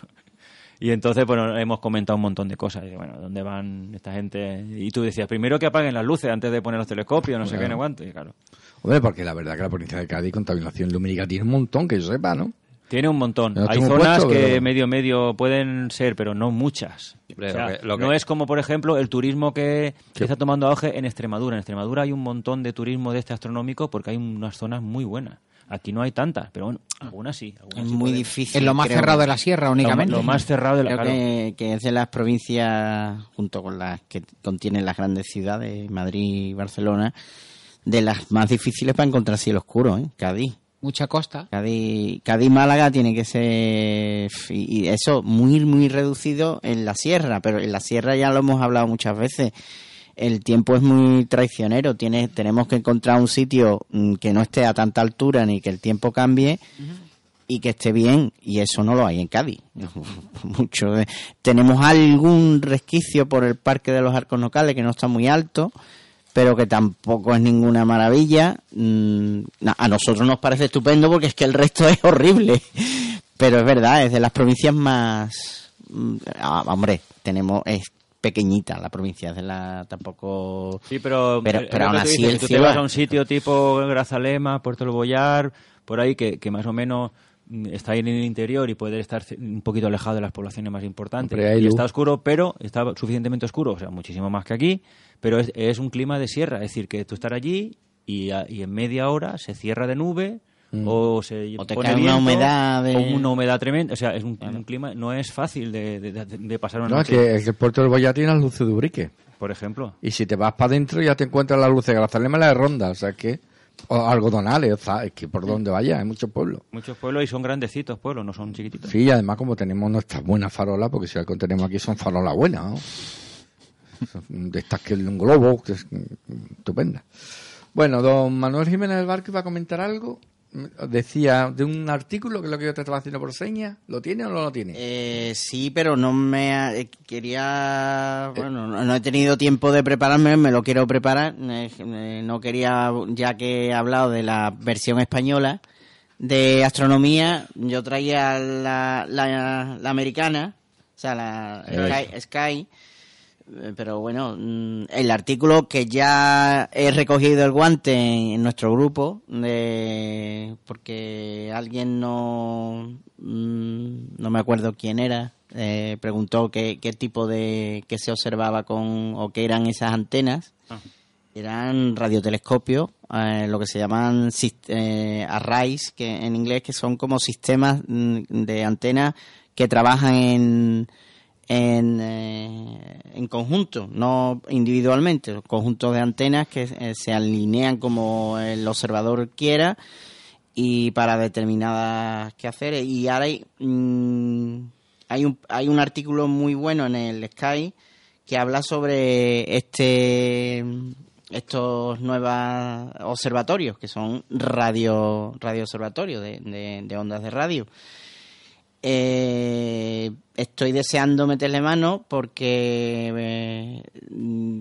Y entonces, bueno, hemos comentado un montón de cosas. Y, bueno, ¿dónde van esta gente? Y tú decías, primero que apaguen las luces antes de poner los telescopios, no sé qué, no cuánto. Y claro, Hombre, porque la verdad que la provincia de Cádiz, contaminación lumínica, tiene un montón, que yo sepa, ¿no? Tiene un montón. Hay zonas puesto, que pero- medio medio pueden ser, pero no muchas. Hombre, O sea, lo que- lo que- No es como, por ejemplo, el turismo que está tomando auge en Extremadura. En Extremadura hay un montón de turismo de este astronómico porque hay unas zonas muy buenas. Aquí no hay tantas, pero bueno, algunas sí. algunas Es sí muy difícil. Es lo más creo cerrado que- de la sierra Lo, únicamente. lo más cerrado de la Creo claro. que, que es de las provincias, junto con las que contienen las grandes ciudades, Madrid y Barcelona, de las más difíciles para encontrar cielo oscuro, ¿eh? Cádiz. Mucha costa. Cádiz, Cádiz Málaga tiene que ser y eso muy muy reducido en la sierra, pero en la sierra ya lo hemos hablado muchas veces. El tiempo es muy traicionero, tiene, tenemos que encontrar un sitio mm, que no esté a tanta altura ni que el tiempo cambie y que esté bien, y eso no lo hay en Cádiz. (laughs) Mucho. de- Tenemos algún resquicio por el Parque de los Arcos Locales que no está muy alto, pero que tampoco es ninguna maravilla. Mm, A nosotros nos parece estupendo porque es que el resto (laughs) es horrible. Pero es verdad, es de las provincias más... mm, ah, hombre, tenemos... Es pequeñita la provincia, es de la... Tampoco... Sí, pero, Pero- eh, pero aún así dices, el te vas a un sitio tipo Grazalema, Puerto del Boyar, por ahí que, que más o menos mm, está ahí en el interior y puede estar un poquito alejado de las poblaciones más importantes. Y está oscuro, pero está suficientemente oscuro, o sea, muchísimo más que aquí, pero es, es un clima de sierra, es decir, que tú estar allí y, a- y en media hora se cierra de nube o se O te pone cae una humedad de- o una humedad tremenda, o sea, es un, un clima, no es fácil de, de- de- de pasar una No, es noche, que, es que el puerto del Boyar tiene las luces de Ubrique. por ejemplo. Y si te vas para adentro ya te encuentras las luces de Grazalema la de Ronda. O sea que... O algodonales, o sea, es que por donde vaya hay muchos pueblos. Muchos pueblos y son grandecitos pueblos, no son chiquititos. Sí, y además como tenemos nuestras buenas farolas, porque si algo tenemos aquí son farolas buenas, ¿no? (laughs) De estas que un globo, que es estupenda. Bueno, don Manuel Jiménez del Barco iba a comentar algo. Decía de un artículo que es lo que yo te estaba haciendo por señas. ¿Lo tiene o no lo tiene? Eh, sí, pero no me ha- eh, quería, bueno, no, no he tenido tiempo de prepararme, me lo quiero preparar. eh, eh, no quería, ya que he hablado de la versión española de astronomía, yo traía la, la, la americana, o sea, la Sky, Sky, eh, pero bueno, mm, el artículo que ya he recogido el guante en, nuestro grupo, de, porque alguien no, mm, no me acuerdo quién era, eh, preguntó qué, qué tipo de, qué se observaba con, o qué eran esas antenas. Eran radiotelescopios, eh, lo que se llaman eh, arrays, que en inglés que son como sistemas mm, de antenas que trabajan en, en, eh, en conjunto, no individualmente, conjuntos de antenas que eh, se alinean como el observador quiera y para determinadas quehaceres. Y ahora hay, mm, hay, un, hay un artículo muy bueno en el Sky que habla sobre este estos nuevos observatorios que son radio radio observatorios de, de- de ondas de radio eh, estoy deseando meterle mano porque eh,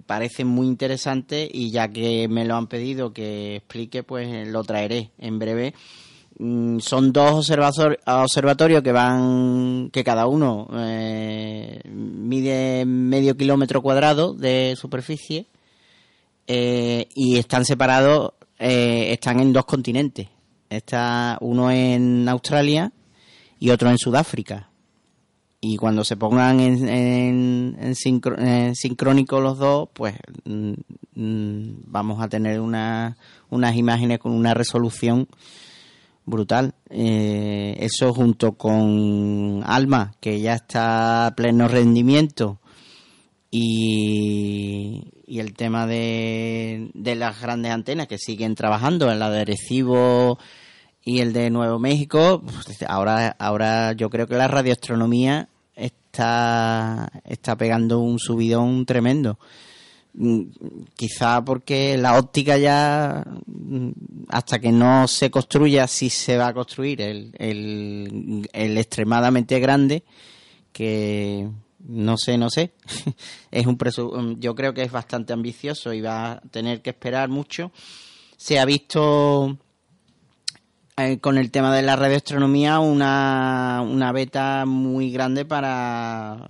parece muy interesante y ya que me lo han pedido que explique, pues lo traeré en breve. Mm, Son dos observatorios que van, que cada uno eh, mide medio kilómetro cuadrado de superficie eh, y están separados, eh, están en dos continentes. Está uno en Australia y otro en Sudáfrica. Y cuando se pongan en, en, en en sincrónico los dos, pues mm, mm, vamos a tener una, unas imágenes con una resolución brutal. Eh, eso junto con Alma, que ya está a pleno rendimiento, y, y el tema de, de las grandes antenas que siguen trabajando, en la de Recibo y el de Nuevo México, pues, ahora, ahora yo creo que la radioastronomía está, está pegando un subidón tremendo. Mm, Quizá porque la óptica ya, mm, hasta que no se construya, si se va a construir el, el, extremadamente grande, que no sé, no sé. (laughs) es un presu- yo creo que es bastante ambicioso y va a tener que esperar mucho. Se ha visto eh, con el tema de la radioastronomía una, una beta muy grande para,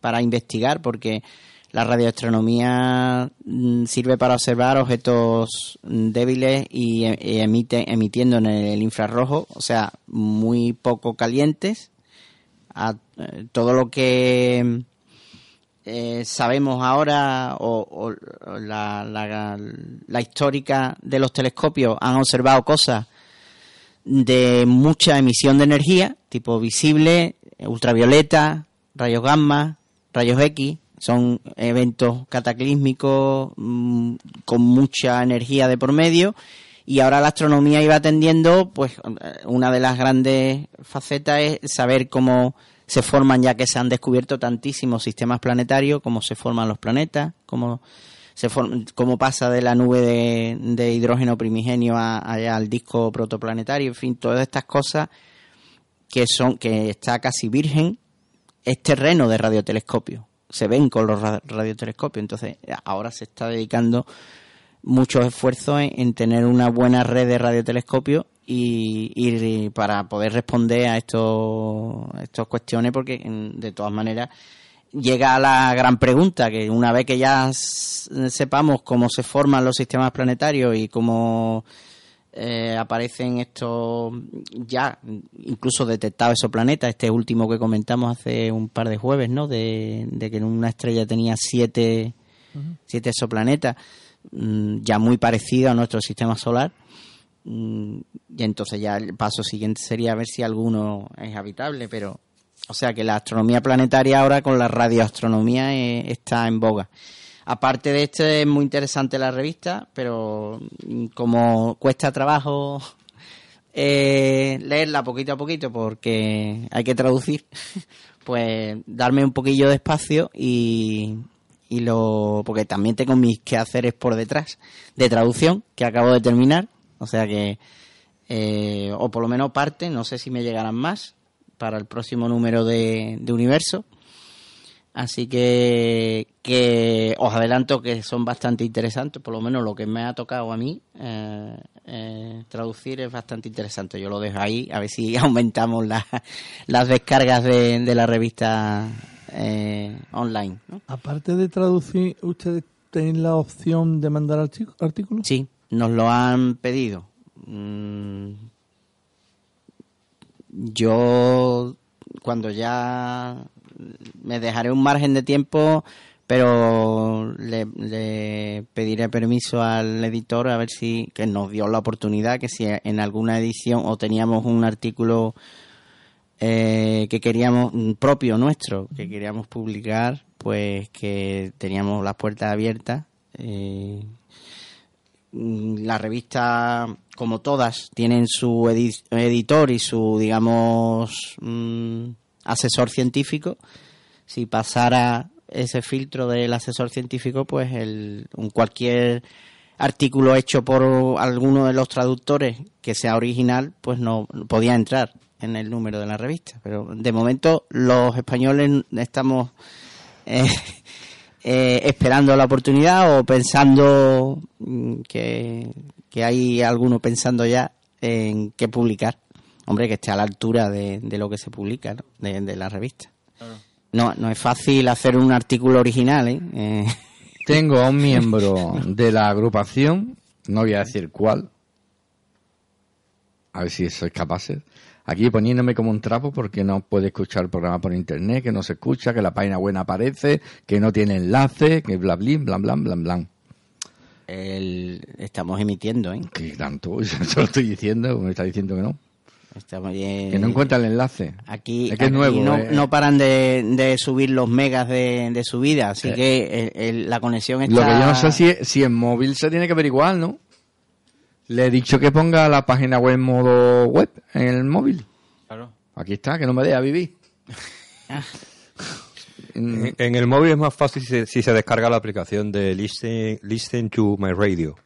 para investigar, porque la radioastronomía mm, sirve para observar objetos débiles y, e- emite, emitiendo en el infrarrojo, o sea, muy poco calientes. Eh, todo lo que eh, sabemos ahora o, o la, la, la histórica de los telescopios han observado cosas de mucha emisión de energía, tipo visible, ultravioleta, rayos gamma, rayos X, son eventos cataclísmicos mm, con mucha energía de por medio. Y ahora la astronomía iba atendiendo, pues una de las grandes facetas es saber cómo se forman, ya que se han descubierto tantísimos sistemas planetarios, cómo se forman los planetas, cómo se form- cómo pasa de la nube de, de hidrógeno primigenio a- allá al disco protoplanetario, en fin, todas estas cosas que son que está casi virgen es terreno de radiotelescopio. Se ven con los ra- radiotelescopios. Entonces, ahora se está dedicando muchos esfuerzos en, en tener una buena red de radiotelescopios y, y para poder responder a estos, a estas cuestiones, porque de todas maneras llega a la gran pregunta, que una vez que ya sepamos cómo se forman los sistemas planetarios y cómo eh, aparecen estos ya incluso detectados esos planetas, este último que comentamos hace un par de jueves, ¿no? De, de que en una estrella tenía siete, siete exoplanetas, mm, ya muy parecido a nuestro sistema solar. Mm, Y entonces ya el paso siguiente sería ver si alguno es habitable, pero o sea que la astronomía planetaria ahora con la radioastronomía eh, está en boga. Aparte de esto es muy interesante la revista, pero mm, como cuesta trabajo (laughs) eh, leerla poquito a poquito porque hay que traducir, (laughs) pues darme un poquillo de espacio y, y lo porque también tengo mis quehaceres por detrás de traducción que acabo de terminar, o sea que eh, o por lo menos parte, no sé si me llegarán más para el próximo número de, de Universo. Así que, que os adelanto que son bastante interesantes, por lo menos lo que me ha tocado a mí eh, eh, traducir es bastante interesante. Yo lo dejo ahí, a ver si (laughs) aumentamos la- las descargas de, de la revista eh, online. ¿no? Aparte de traducir, ¿ustedes tienen la opción de mandar artículos? Sí, nos lo han pedido. Mm, Yo, cuando ya me dejaré un margen de tiempo, pero le, le pediré permiso al editor a ver si, que nos dio la oportunidad, que si en alguna edición o teníamos un artículo eh, que queríamos, propio nuestro, que queríamos publicar, pues que teníamos las puertas abiertas. eh, mm, la revista, como todas, tienen su edi- editor y su, digamos, mm, asesor científico. Si pasara ese filtro del asesor científico, pues el, un cualquier artículo hecho por alguno de los traductores que sea original, pues no podía entrar en el número de la revista. Pero de momento los españoles estamos eh, (laughs) eh, esperando la oportunidad o pensando mm, que, que hay alguno pensando ya en qué publicar. Hombre, que esté a la altura de, de lo que se publica, ¿no? de, de la revista. No, no es fácil hacer un artículo original, ¿eh? Eh, (laughs) Tengo a un miembro de la agrupación, no voy a decir cuál, a ver si sois capaces, aquí poniéndome como un trapo porque no puede escuchar el programa por internet, que no se escucha, que la página buena aparece, que no tiene enlace, que bla bla bla bla bla bla. El- estamos emitiendo, ¿eh? Que tanto, (laughs) yo te lo estoy diciendo, me está diciendo que no. Estamos, eh, Que no encuentra el enlace. Aquí, Es que es nuevo, no, eh. no paran de, de subir los megas de, de subida, así Eh. que el- el- la conexión está... Lo que yo no sé si, si en móvil se tiene que averiguar, ¿no? Le he dicho que ponga la página web en modo web en el móvil. Claro. Aquí está, que no me deja vivir. (laughs) En, en el móvil es más fácil si se, si se descarga la aplicación de Listen, Listen to My Radio.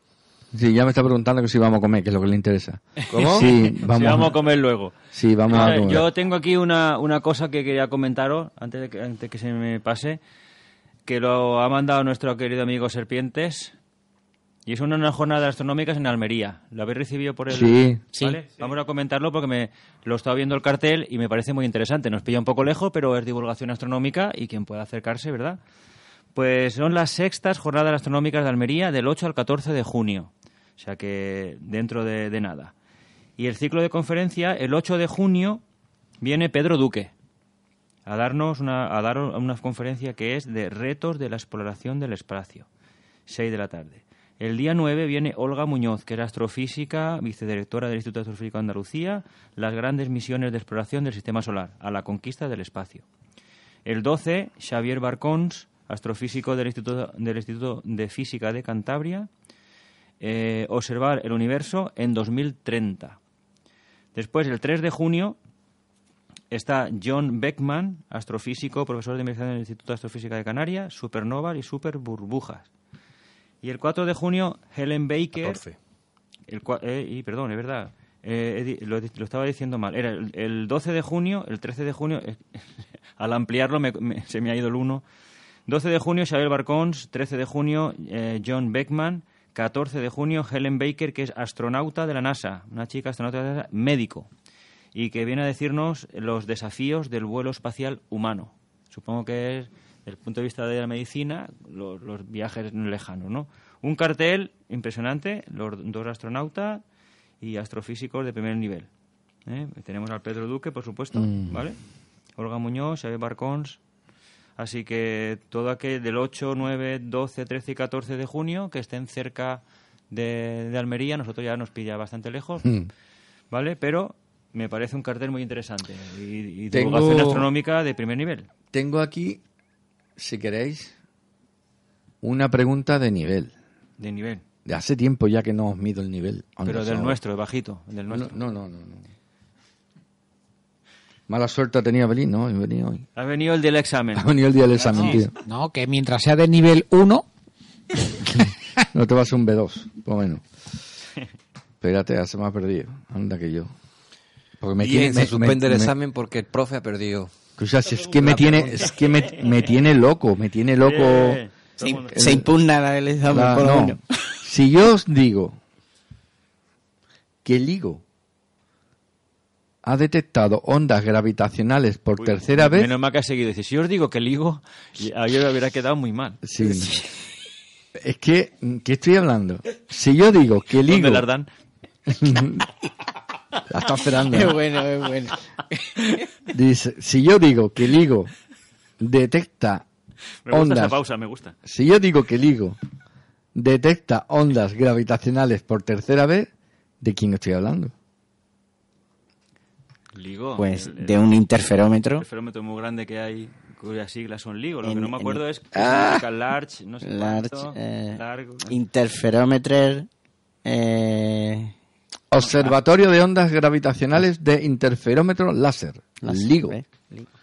Sí, ya me está preguntando que si vamos a comer, que es lo que le interesa. ¿Cómo? Sí, Vamos, a comer luego. Sí, vamos A a ver, comer. Yo tengo aquí una, una cosa que quería comentaros antes de que, antes que se me pase, que lo ha mandado nuestro querido amigo Serpientes. Y es una, una jornada astronómicas en Almería. ¿Lo habéis recibido por el...? Sí. Sí. ¿Vale? Vamos a comentarlo porque me lo estaba viendo el cartel y me parece muy interesante. Nos pilla un poco lejos, pero es divulgación astronómica y quien pueda acercarse, ¿verdad? Pues son las sextas jornadas astronómicas de Almería del 8 al 14 de junio. O sea que dentro de, de nada. Y el ciclo de conferencia, el 8 de junio, viene Pedro Duque a darnos una, a dar una conferencia que es de retos de la exploración del espacio. 6 de la tarde. El día 9 viene Olga Muñoz, que era astrofísica, vicedirectora del Instituto Astrofísico de Andalucía, las grandes misiones de exploración del sistema solar, a la conquista del espacio. El 12, Xavier Barcons, astrofísico del Instituto, del Instituto de Física de Cantabria, eh, observar el universo en 2030. Después, el 3 de junio, está John Beckman, astrofísico, profesor de investigación del Instituto de Astrofísica de Canarias, supernovas y superburbujas. Y el 4 de junio, Helen Baker. 14. El, eh, y perdón, es verdad. eh, lo, lo estaba diciendo mal. Era el, el 12 de junio, el 13 de junio. eh, (laughs) al ampliarlo me- me- se me ha ido el 1. 12 de junio, Xavier Barcons. 13 de junio, eh, John Beckman. 14 de junio, Helen Baker, que es astronauta de la NASA. Una chica astronauta de la NASA, médico. Y que viene a decirnos los desafíos del vuelo espacial humano. Supongo que es, desde el punto de vista de la medicina, los, los viajes lejanos, ¿no? Un cartel impresionante, los dos astronautas y astrofísicos de primer nivel. ¿eh? Tenemos al Pedro Duque, por supuesto, ¿vale? Olga Muñoz, Xavier Barcons. Así que todo aquel del 8, 9, 12, 13 y 14 de junio que estén cerca de, de Almería, nosotros ya nos pilla bastante lejos, Mm. ¿vale? Pero me parece un cartel muy interesante y, y Tengo- divulgación astronómica de primer nivel. Tengo aquí, si queréis, una pregunta de nivel. De nivel. De hace tiempo ya que no os mido el nivel. Pero del nuestro, bajito, del No, nuestro. no, no, no. no. Mala suerte ha tenido Belín, ¿no? He venido hoy. Ha venido el del examen. Ha venido el día del examen, No, tío. no, que mientras sea de nivel 1, (laughs) No te vas a un B2, por lo menos. Espérate, ya se me ha perdido. Anda que yo. Porque me Bien, tiene, se me- suspende me- el me- examen porque el profe ha perdido. Es que me tiene, es que me, me tiene loco, me tiene loco. Eh, Se, el se impugna La- por lo no. menos. Si yo os digo que el higo ha detectado ondas gravitacionales por Uy, tercera vez, Menos mal que ha seguido. Dice, si os digo que el higo, ayer hubiera quedado muy mal. (laughs) sí. es que, ¿qué estoy hablando? Si yo digo que el higo ¿Dónde las dan? La está esperando. Es bueno, es bueno. (laughs) Dice, si yo digo que el higo detecta Me gusta esa ondas, pausa, me gusta. si yo digo que el higo detecta ondas gravitacionales por tercera vez, ¿de quién estoy hablando? LIGO. Pues el- el- de un interferómetro. El ferómetro muy grande que hay, cuyas siglas son LIGO. Lo En- que no me en- acuerdo es que Ah. large, no sé Large, cuánto, eh, largo. interferómetro. Eh, Observatorio de ondas gravitacionales de interferómetro láser, láser, LIGO. ¿ves?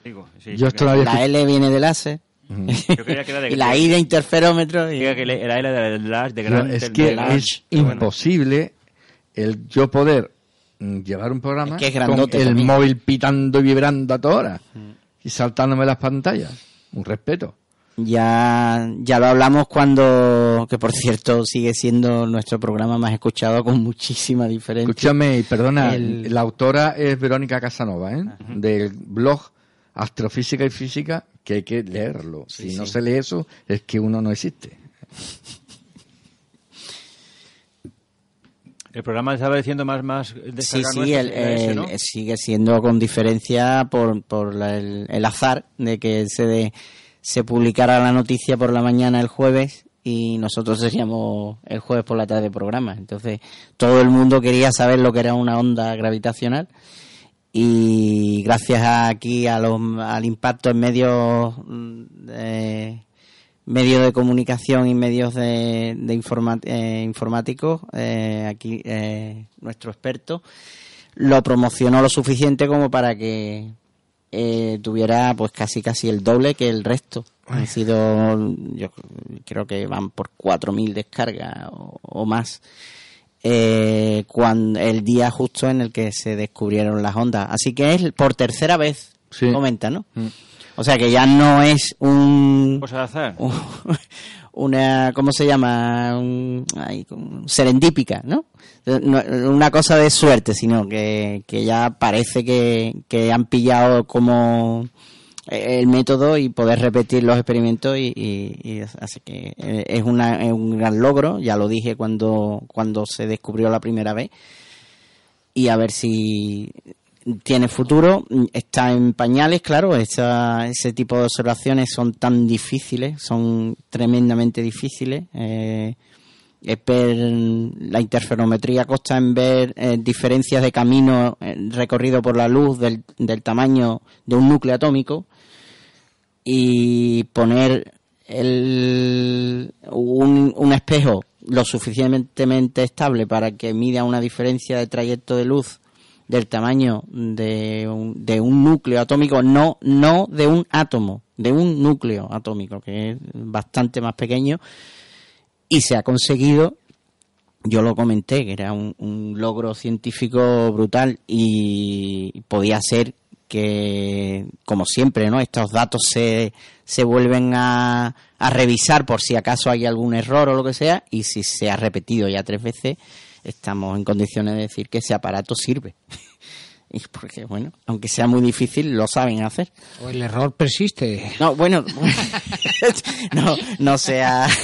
LIGO, sí, Yo esto lo había La L viene de láser. Yo creía que era de (laughs) y la I de interferómetro. y- que era L de es de que large. es imposible el yo poder mm, llevar un programa Es que es con el también. móvil pitando y vibrando a toda hora y saltándome las pantallas. Un respeto. Ya, ya lo hablamos cuando, que por cierto sigue siendo nuestro programa más escuchado con muchísima diferencia. Escúchame, y perdona, El- la autora es Verónica Casanova, ¿eh? Del blog Astrofísica y Física, que hay que leerlo. si no se lee eso, es que uno no existe. El programa estaba diciendo más, más Sí, sí, nuestro, el- era ese, el- ¿no? sigue siendo con diferencia por, por la- el, el azar de que se, de- se publicara la noticia por la mañana el jueves y nosotros seríamos el jueves por la tarde programa. Entonces, todo el mundo quería saber lo que era una onda gravitacional y gracias a aquí a los, al impacto en medios mm, medios de comunicación y medios de, de eh, informáticos eh, aquí eh, nuestro experto lo promocionó lo suficiente como para que eh, tuviera pues casi casi el doble que el resto han sido yo creo que van por 4.000 descargas o, o más eh, cuando el día justo en el que se descubrieron las ondas. Así que es por tercera vez, Sí. comenta, ¿no? O sea que ya no es un Cosa de azar. un- una ¿cómo se llama? Un, ay, serendípica, ¿no? No- Una cosa de suerte, sino que, que ya parece que, que han pillado como el método y poder repetir los experimentos y, así que eh, es, una, es un gran logro, ya lo dije cuando, cuando se descubrió la primera vez y a ver si tiene futuro, está en pañales, claro, ese tipo de observaciones son tan difíciles, son tremendamente difíciles. eh, la interferometría consta en ver eh, diferencias de camino eh, recorrido por la luz del, del tamaño de un núcleo atómico y poner el, un, un espejo lo suficientemente estable para que mida una diferencia de trayecto de luz del tamaño de un, de un núcleo atómico, no, no de un átomo, de un núcleo atómico, que es bastante más pequeño, y se ha conseguido yo lo comenté, que era un, un logro científico brutal y podía ser que, como siempre, ¿no? Estos datos se, se vuelven a, a revisar por si acaso hay algún error o lo que sea, y si se ha repetido ya tres veces, estamos en condiciones de decir que ese aparato sirve. (laughs) y porque, bueno, aunque sea muy difícil, lo saben hacer. O el error persiste. No, bueno, (laughs) no, no sea... (laughs)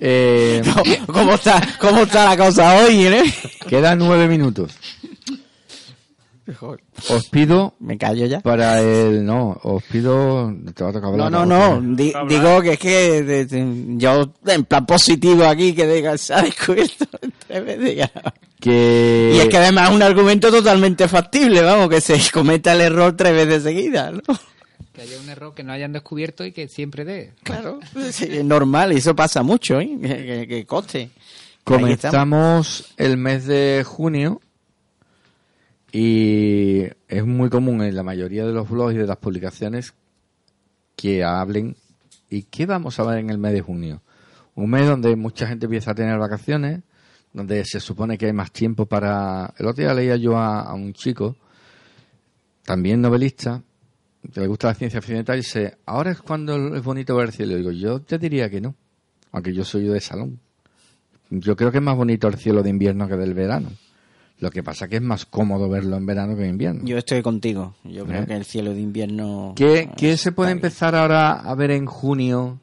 Eh, No, ¿Cómo está, ¿Cómo está la cosa hoy, eh? quedan nueve minutos. Os pido Me callo ya. para el... No, os pido... Te va a tocar No, hablar. no, no. di- digo que es que de- de- yo, en plan positivo aquí, que diga, se ha descubierto tres veces ya. Que... Y es que además es un argumento totalmente factible, vamos, que se cometa el error tres veces seguidas, ¿no? Que haya un error que no hayan descubierto y que siempre dé. Claro. Sí, es normal, y eso pasa mucho, ¿eh? Que, que, que coste. Comenzamos el mes de junio y es muy común en la mayoría de los blogs y de las publicaciones que hablen y qué vamos a ver en el mes de junio. Un mes donde mucha gente empieza a tener vacaciones, donde se supone que hay más tiempo para... El otro día leía yo a, un chico, también novelista, que le gusta la ciencia ficción y dice, ahora es cuando es bonito ver el cielo. Y digo, yo te diría que no, aunque yo soy de salón. Yo creo que es más bonito el cielo de invierno que del verano. Lo que pasa que es más cómodo verlo en verano que en invierno. Yo estoy contigo. Yo creo ¿Eh? que el cielo de invierno... ¿Qué, qué se puede empezar ahora a ver en junio?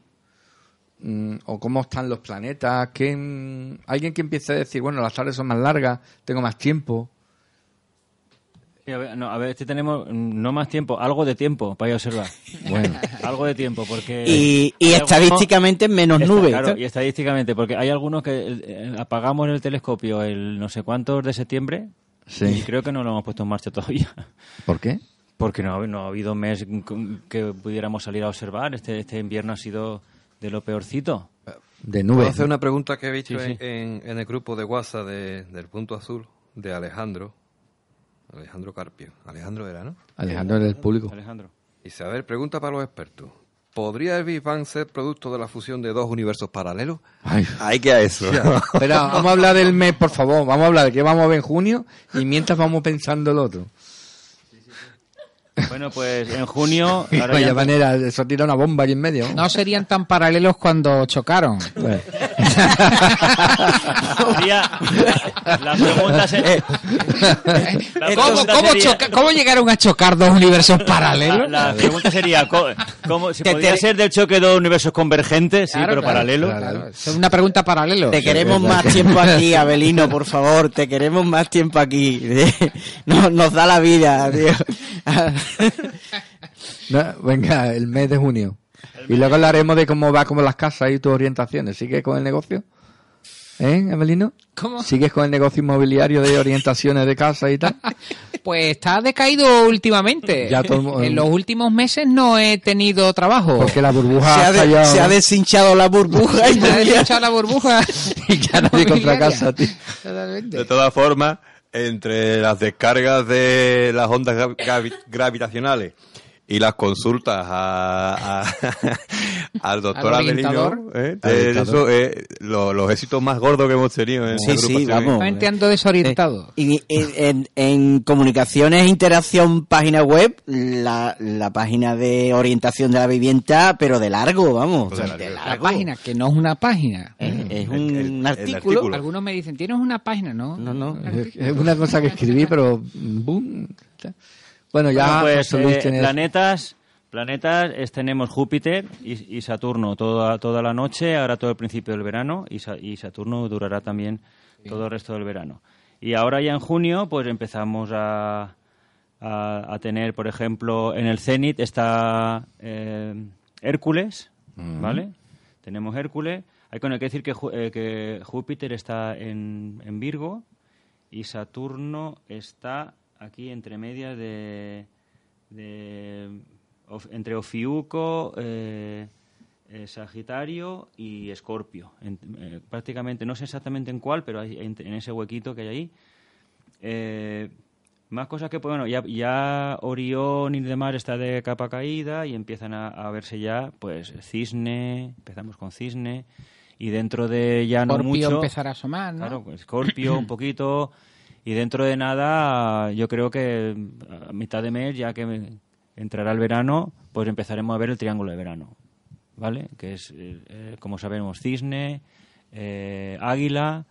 Mm, ¿O cómo están los planetas? ¿Qué, mm, alguien que empiece a decir, bueno, las tardes son más largas, tengo más tiempo. Sí, a ver, no, a ver, este tenemos no más tiempo, algo de tiempo para ir a observar. (laughs) Bueno, algo de tiempo, porque... Y, y hay algunos- estadísticamente menos nubes. Claro, y estadísticamente, porque hay algunos que eh, apagamos el telescopio el no sé cuántos de septiembre y creo que no lo hemos puesto en marcha todavía. (laughs) ¿Por qué? Porque no, ha- no ha habido mes que pudiéramos salir a observar. Este, este invierno ha sido de lo peorcito. De ¿Puedo nubes. hacer una pregunta que he visto Sí, sí. En, en- en el grupo de WhatsApp de- del Punto Azul de Alejandro? Alejandro Carpio. Alejandro era, ¿no? Alejandro del público. Alejandro. Dice, a ver, pregunta para los expertos. ¿Podría el Big Bang ser producto de la fusión de dos universos paralelos? Ay, Hay que a eso. Espera, (laughs) vamos a hablar del mes, por favor. Vamos a hablar de qué vamos a ver en junio y mientras vamos pensando el otro. Bueno, pues en junio... (laughs) ahora Vaya ya- manera, eso tira una bomba aquí en medio. No serían tan paralelos cuando chocaron. Bueno. Sería- la pregunta se- Eh, la ¿Cómo, pregunta cómo sería- choca- cómo llegaron a chocar dos universos paralelos? la pregunta sería, co- ¿cómo, si Te- podría te- ser del choque de dos universos convergentes? Sí, Claro, pero claro, paralelos. claro. Es una pregunta paralelo. Te queremos más tiempo aquí, Abelino, por favor. Te queremos más tiempo aquí. (laughs) No, nos da la vida, tío. (laughs) No, venga, el mes de junio. Y luego hablaremos de cómo va como las casas y tus orientaciones. ¿Sigues con el negocio? ¿Eh, Evelino? ¿Cómo? ¿Sigues con el negocio inmobiliario de orientaciones de casa y tal? (laughs) Pues está decaído últimamente. Ya todo en los últimos meses no he tenido trabajo. Porque la burbuja Se ha, de- se ha deshinchado la burbuja. (laughs) y Me ha ya- desechado la burbuja. (laughs) y ya nadie compra inmobiliaria. casa, tío. Totalmente. De todas formas, entre las descargas de las ondas gra- gravi- gravitacionales y las consultas a, a- (laughs) al doctor Avelino. ¿eh? Al Eh, eso, eh, lo- los éxitos más gordos que hemos tenido en Sí, la sí, vamos. Ando desorientado. Y, y- en, en comunicaciones, interacción, página web, la, la página de orientación de la vivienda, pero de largo, vamos. o sea, de La largo. página, que no es una página. Eh, es un El- el- el artículo. artículo. Algunos me dicen, ¿tienes una página? No. No, no. Es es una cosa que escribí, pero... boom. Bueno, ya Bueno, pues José Luis eh, planetas, planetas es- tenemos Júpiter y, y Saturno toda, toda la noche, ahora todo el principio del verano y, Sa- y Saturno durará también todo el resto del verano. Y ahora ya en junio pues empezamos a, a, a tener, por ejemplo, en el cenit está eh, Hércules, ¿vale? Tenemos Hércules. Hay con- hay que decir que, eh, que Júpiter está en, en Virgo y Saturno está aquí entre medias de, de- of- entre Ofiuco, eh, eh, Sagitario y Escorpio. En- eh, prácticamente, no sé exactamente en cuál, pero hay- en, en ese huequito que hay ahí. Eh, Más cosas que, bueno, ya, ya Orión y demás está de capa caída y empiezan a, a verse ya, pues, cisne, empezamos con cisne, y dentro de ya no mucho... empezar a asomar, ¿no? Claro, Scorpio un (clears throat) poquito, y dentro de nada, yo creo que a mitad de mes, ya que entrará el verano, pues empezaremos a ver el triángulo de verano, ¿vale? Que es, eh, eh, como sabemos, cisne, eh, águila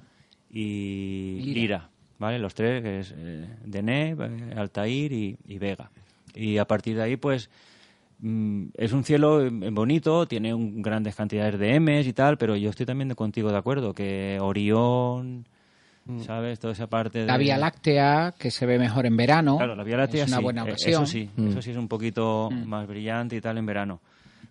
y Lira. lira, ¿vale? Los tres, que es eh, Dené, eh, Altair y, y Vega. Y a partir de ahí, pues, mm, es un cielo eh, bonito, tiene un- grandes cantidades de M's y tal, pero yo estoy también de- contigo de acuerdo, que Orión, ¿sabes? Toda esa parte de... La Vía Láctea, que se ve mejor en verano. Claro, la Vía Láctea es una sí, buena eh, ocasión. Eso sí, eso sí es un poquito más brillante y tal en verano.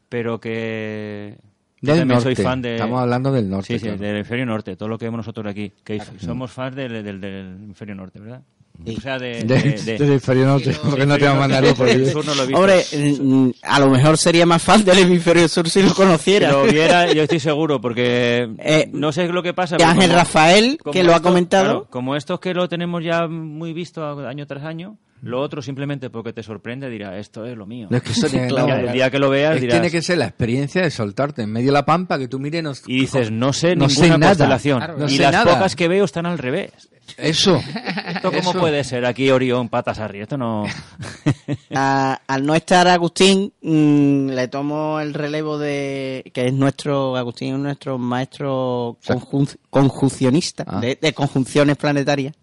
Pero que... yo Del norte. soy fan de... Estamos hablando del norte. Sí, sí, claro. del hemisferio norte, todo lo que vemos nosotros aquí. Que somos fans del, del, del hemisferio norte, ¿verdad? O sea, de... De- de- de- del inferior norte, porque no te vamos a mandar el ahí. sur no lo he visto. Hombre, mm, a lo mejor sería más fan del hemisferio sur si lo Si conociera. lo viera, (laughs) yo estoy seguro, porque Eh, no sé lo que pasa. Y pero Ángel como- Rafael, como que lo ha comentado. claro, como estos que lo tenemos ya muy visto año tras año, lo otro simplemente porque te sorprende dirá, esto es lo mío. No, es que eso (laughs) tiene- Claro, no, el día que lo veas es- dirás- tiene que ser la experiencia de soltarte en medio de la pampa, que tú mires... nos- Y dices, no sé No sé ninguna nada. constelación. Claro, no y sé las nada. pocas que veo están al revés. Eso. ¿Esto cómo Eso. puede ser aquí Orión patas arriba? Esto no... (laughs) A- al no estar Agustín, mm, le tomo el relevo de que es nuestro Agustín es nuestro maestro conjun- conjuncionista Ah. de, de conjunciones planetarias.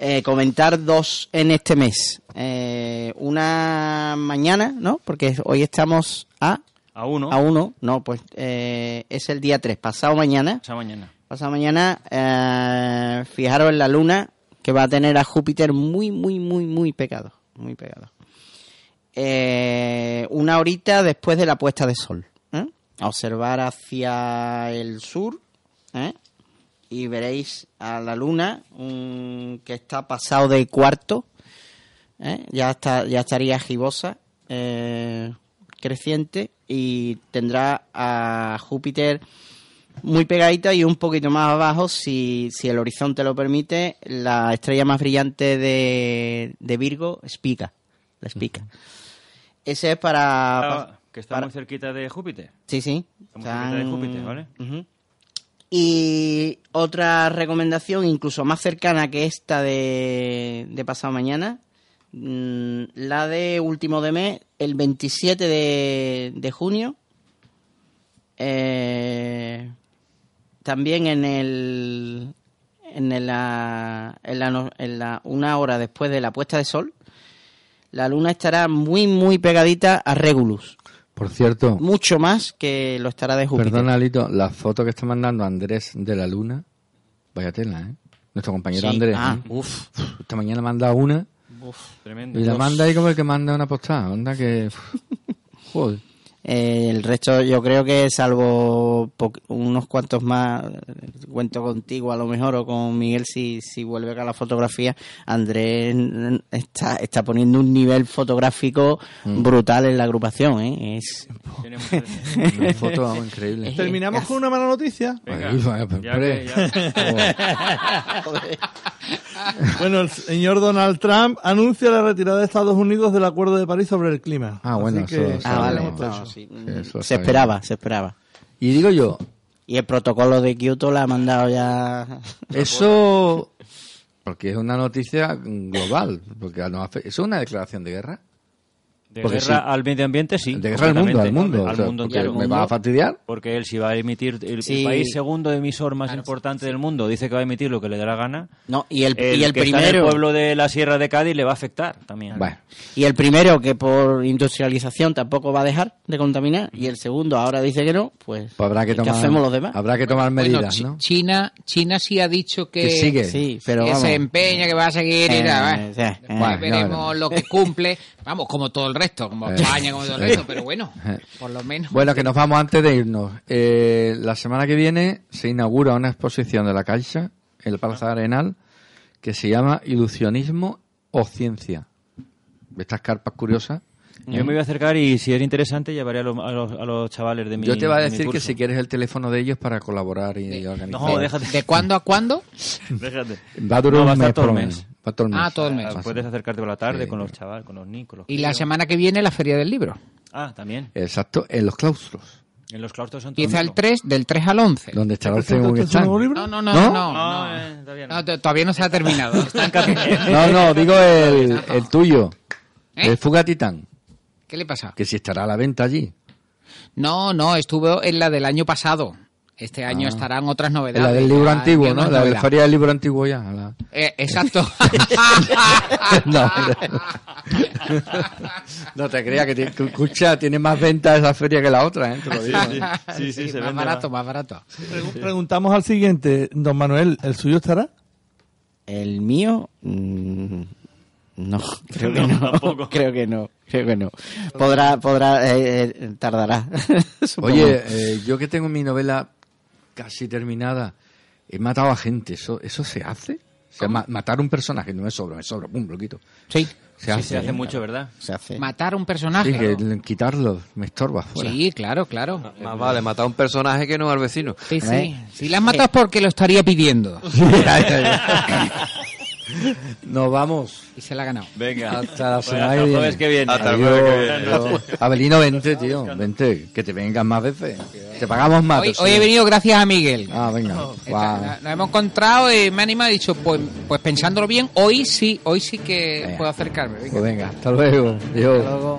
Eh, comentar dos en este mes. Eh, una mañana, ¿no? Porque hoy estamos a A uno, a uno, no, pues eh, es el día 3, pasado mañana. esa mañana. Pasado mañana, eh, fijaros en la luna que va a tener a Júpiter muy, muy, muy, muy pegado. Muy pegado. Una horita después de la puesta de sol. A observar hacia el sur ¿eh? Y veréis a la luna mm, que está pasado de cuarto. ¿eh? Ya, está, ya estaría gibosa, eh, creciente y tendrá a Júpiter muy pegadita y un poquito más abajo, si, si el horizonte lo permite, la estrella más brillante de, de Virgo, Spica. La Spica. Ese es para... Ah, que está para- muy cerquita de Júpiter. Sí, sí. Está muy cerquita de Júpiter, ¿vale? Ujú. Y otra recomendación, incluso más cercana que esta de, pasado mañana, mm, la de último de mes, el 27 de, junio. Eh, también en el en en la en la- una hora después de la puesta de sol, la luna estará muy muy pegadita a Regulus, Por cierto, mucho más que lo estará de Júpiter. perdona, Alito, la foto que está mandando Andrés de la luna, vaya tela, ¿eh? Nuestro compañero Sí. Andrés. Ah, ¿eh? uf, Esta mañana manda una Tremendo. y la manda ahí como el que manda una postada. Onda que... (laughs) Joder. Eh, el resto yo creo que salvo unos cuantos más, cuento contigo a lo mejor o con Miguel si, si vuelve acá la fotografía, Andrés está, está poniendo un nivel fotográfico Mm. brutal en la agrupación. ¿eh? Es, (laughs) Una foto vamos, increíble. Terminamos con una mala noticia. Venga, Ay, vaya, ya hombre. que- ya- (laughs) Bueno, el señor Donald Trump anuncia la retirada de Estados Unidos del Acuerdo de París sobre el clima. Ah, bueno, Así que eso- ah, vale, no, sí, Sí, eso se esperaba, se esperaba. Y digo yo, Y el protocolo de Kioto la ha mandado ya. (laughs) eso... Porque es una noticia global. Porque es una declaración de guerra. De Porque guerra sí. al medio ambiente, sí. de guerra al mundo, al mundo. Al O sea, mundo porque entero. me va a fastidiar. Porque él, si va a emitir, el, el Sí. país segundo emisor más importante del mundo, dice que va a emitir lo que le dé la gana. No, y el, El, y el que está en el primero. pueblo de la Sierra de Cádiz le va a afectar también. Bueno, Y el primero, que por industrialización tampoco va a dejar de contaminar, y el segundo ahora dice que no, pues, pues habrá que ¿qué tomar... hacemos los demás? Habrá que tomar Bueno, medidas, Chi- ¿no? China, China sí ha dicho que, Que sigue. Sí, pero que vamos. se empeña, que va a seguir y Eh, ¿eh? sí, eh. Bueno, ya veremos veremos. lo que cumple. Vamos, como todo el resto, como Eh, España, como todo el eh. resto, pero bueno, Eh. (laughs) por lo menos. Bueno, que nos vamos antes de irnos. Eh, la semana que viene se inaugura una exposición de la Caixa el Palacio Arenal que se llama Ilusionismo o Ciencia. Estas carpas curiosas Yo me voy a acercar y si es interesante llevaré a los, a los, a los chavales de mi Yo te voy a de decir que si quieres el teléfono de ellos para colaborar y organizar. No, déjate. ¿De cuándo a cuándo? (laughs) Déjate. Va a durar No, un mes todo por el lo mes. Va todo el mes. Ah, todo el mes. Ah, Puedes acercarte por la tarde Sí. con los chavales, con los niños, con los Y la semana que viene la Feria del Libro. Ah, también. Exacto, en los claustros. En los claustros son Empieza el todos- 3, del 3 al 11. Donde estará el ¿Presenta un usted su nuevo stand. libro? No, no, no, ¿No? no. no, No, no. eh, todavía no. No, t- todavía no se ha terminado. (laughs) No, no, digo el, (laughs) el tuyo. ¿Eh? El Fuga Titán. ¿Qué le pasa? Que si estará a la venta allí. No, no, estuvo en la del año pasado. Este año Ah. estarán otras novedades. La del libro antiguo, ¿no? La de la feria del libro antiguo ya. la- Eh, exacto. (laughs) (laughs) no, no te creas que te- que escucha, tiene más ventas esa feria que la otra, ¿eh? Te lo digo. ¿eh? Sí, sí, se más vende barato, más. más barato. Pregu- Preguntamos al siguiente, don Manuel, ¿el suyo estará? El mío, mm, no, (laughs) creo que no, tampoco. (laughs) creo que no, creo que no. Podrá, podrá, eh, eh, tardará. (laughs) Oye, eh, yo que tengo mi novela casi terminada, he matado a gente. ¿Eso, eso se hace? O sea, ma- matar un personaje, no me sobra, me sobra, pum, lo quito. Sí. Se Sí, se hace mucho, ¿verdad? se hace. Matar un personaje. Sí, que quitarlo, me estorba fuera. Sí, claro, claro. Más vale matar a un personaje que no al vecino. Sí, sí. ¿Eh? Si la matado es porque lo estaría pidiendo. Nos vamos. Y se la ha ganado. Venga. Hasta la semana hasta que el que viene. Hasta el jueves que viene. Adiós. Abelino, vente, tío. Vente. Que te vengas más veces. Te pagamos más. Hoy, he venido gracias a Miguel. Ah, venga. Nos nos hemos encontrado y me anima y he dicho, pues, pues pensándolo bien, hoy sí, hoy sí que Venga. puedo acercarme. Venga. Pues venga, hasta luego. Adiós. Hasta luego.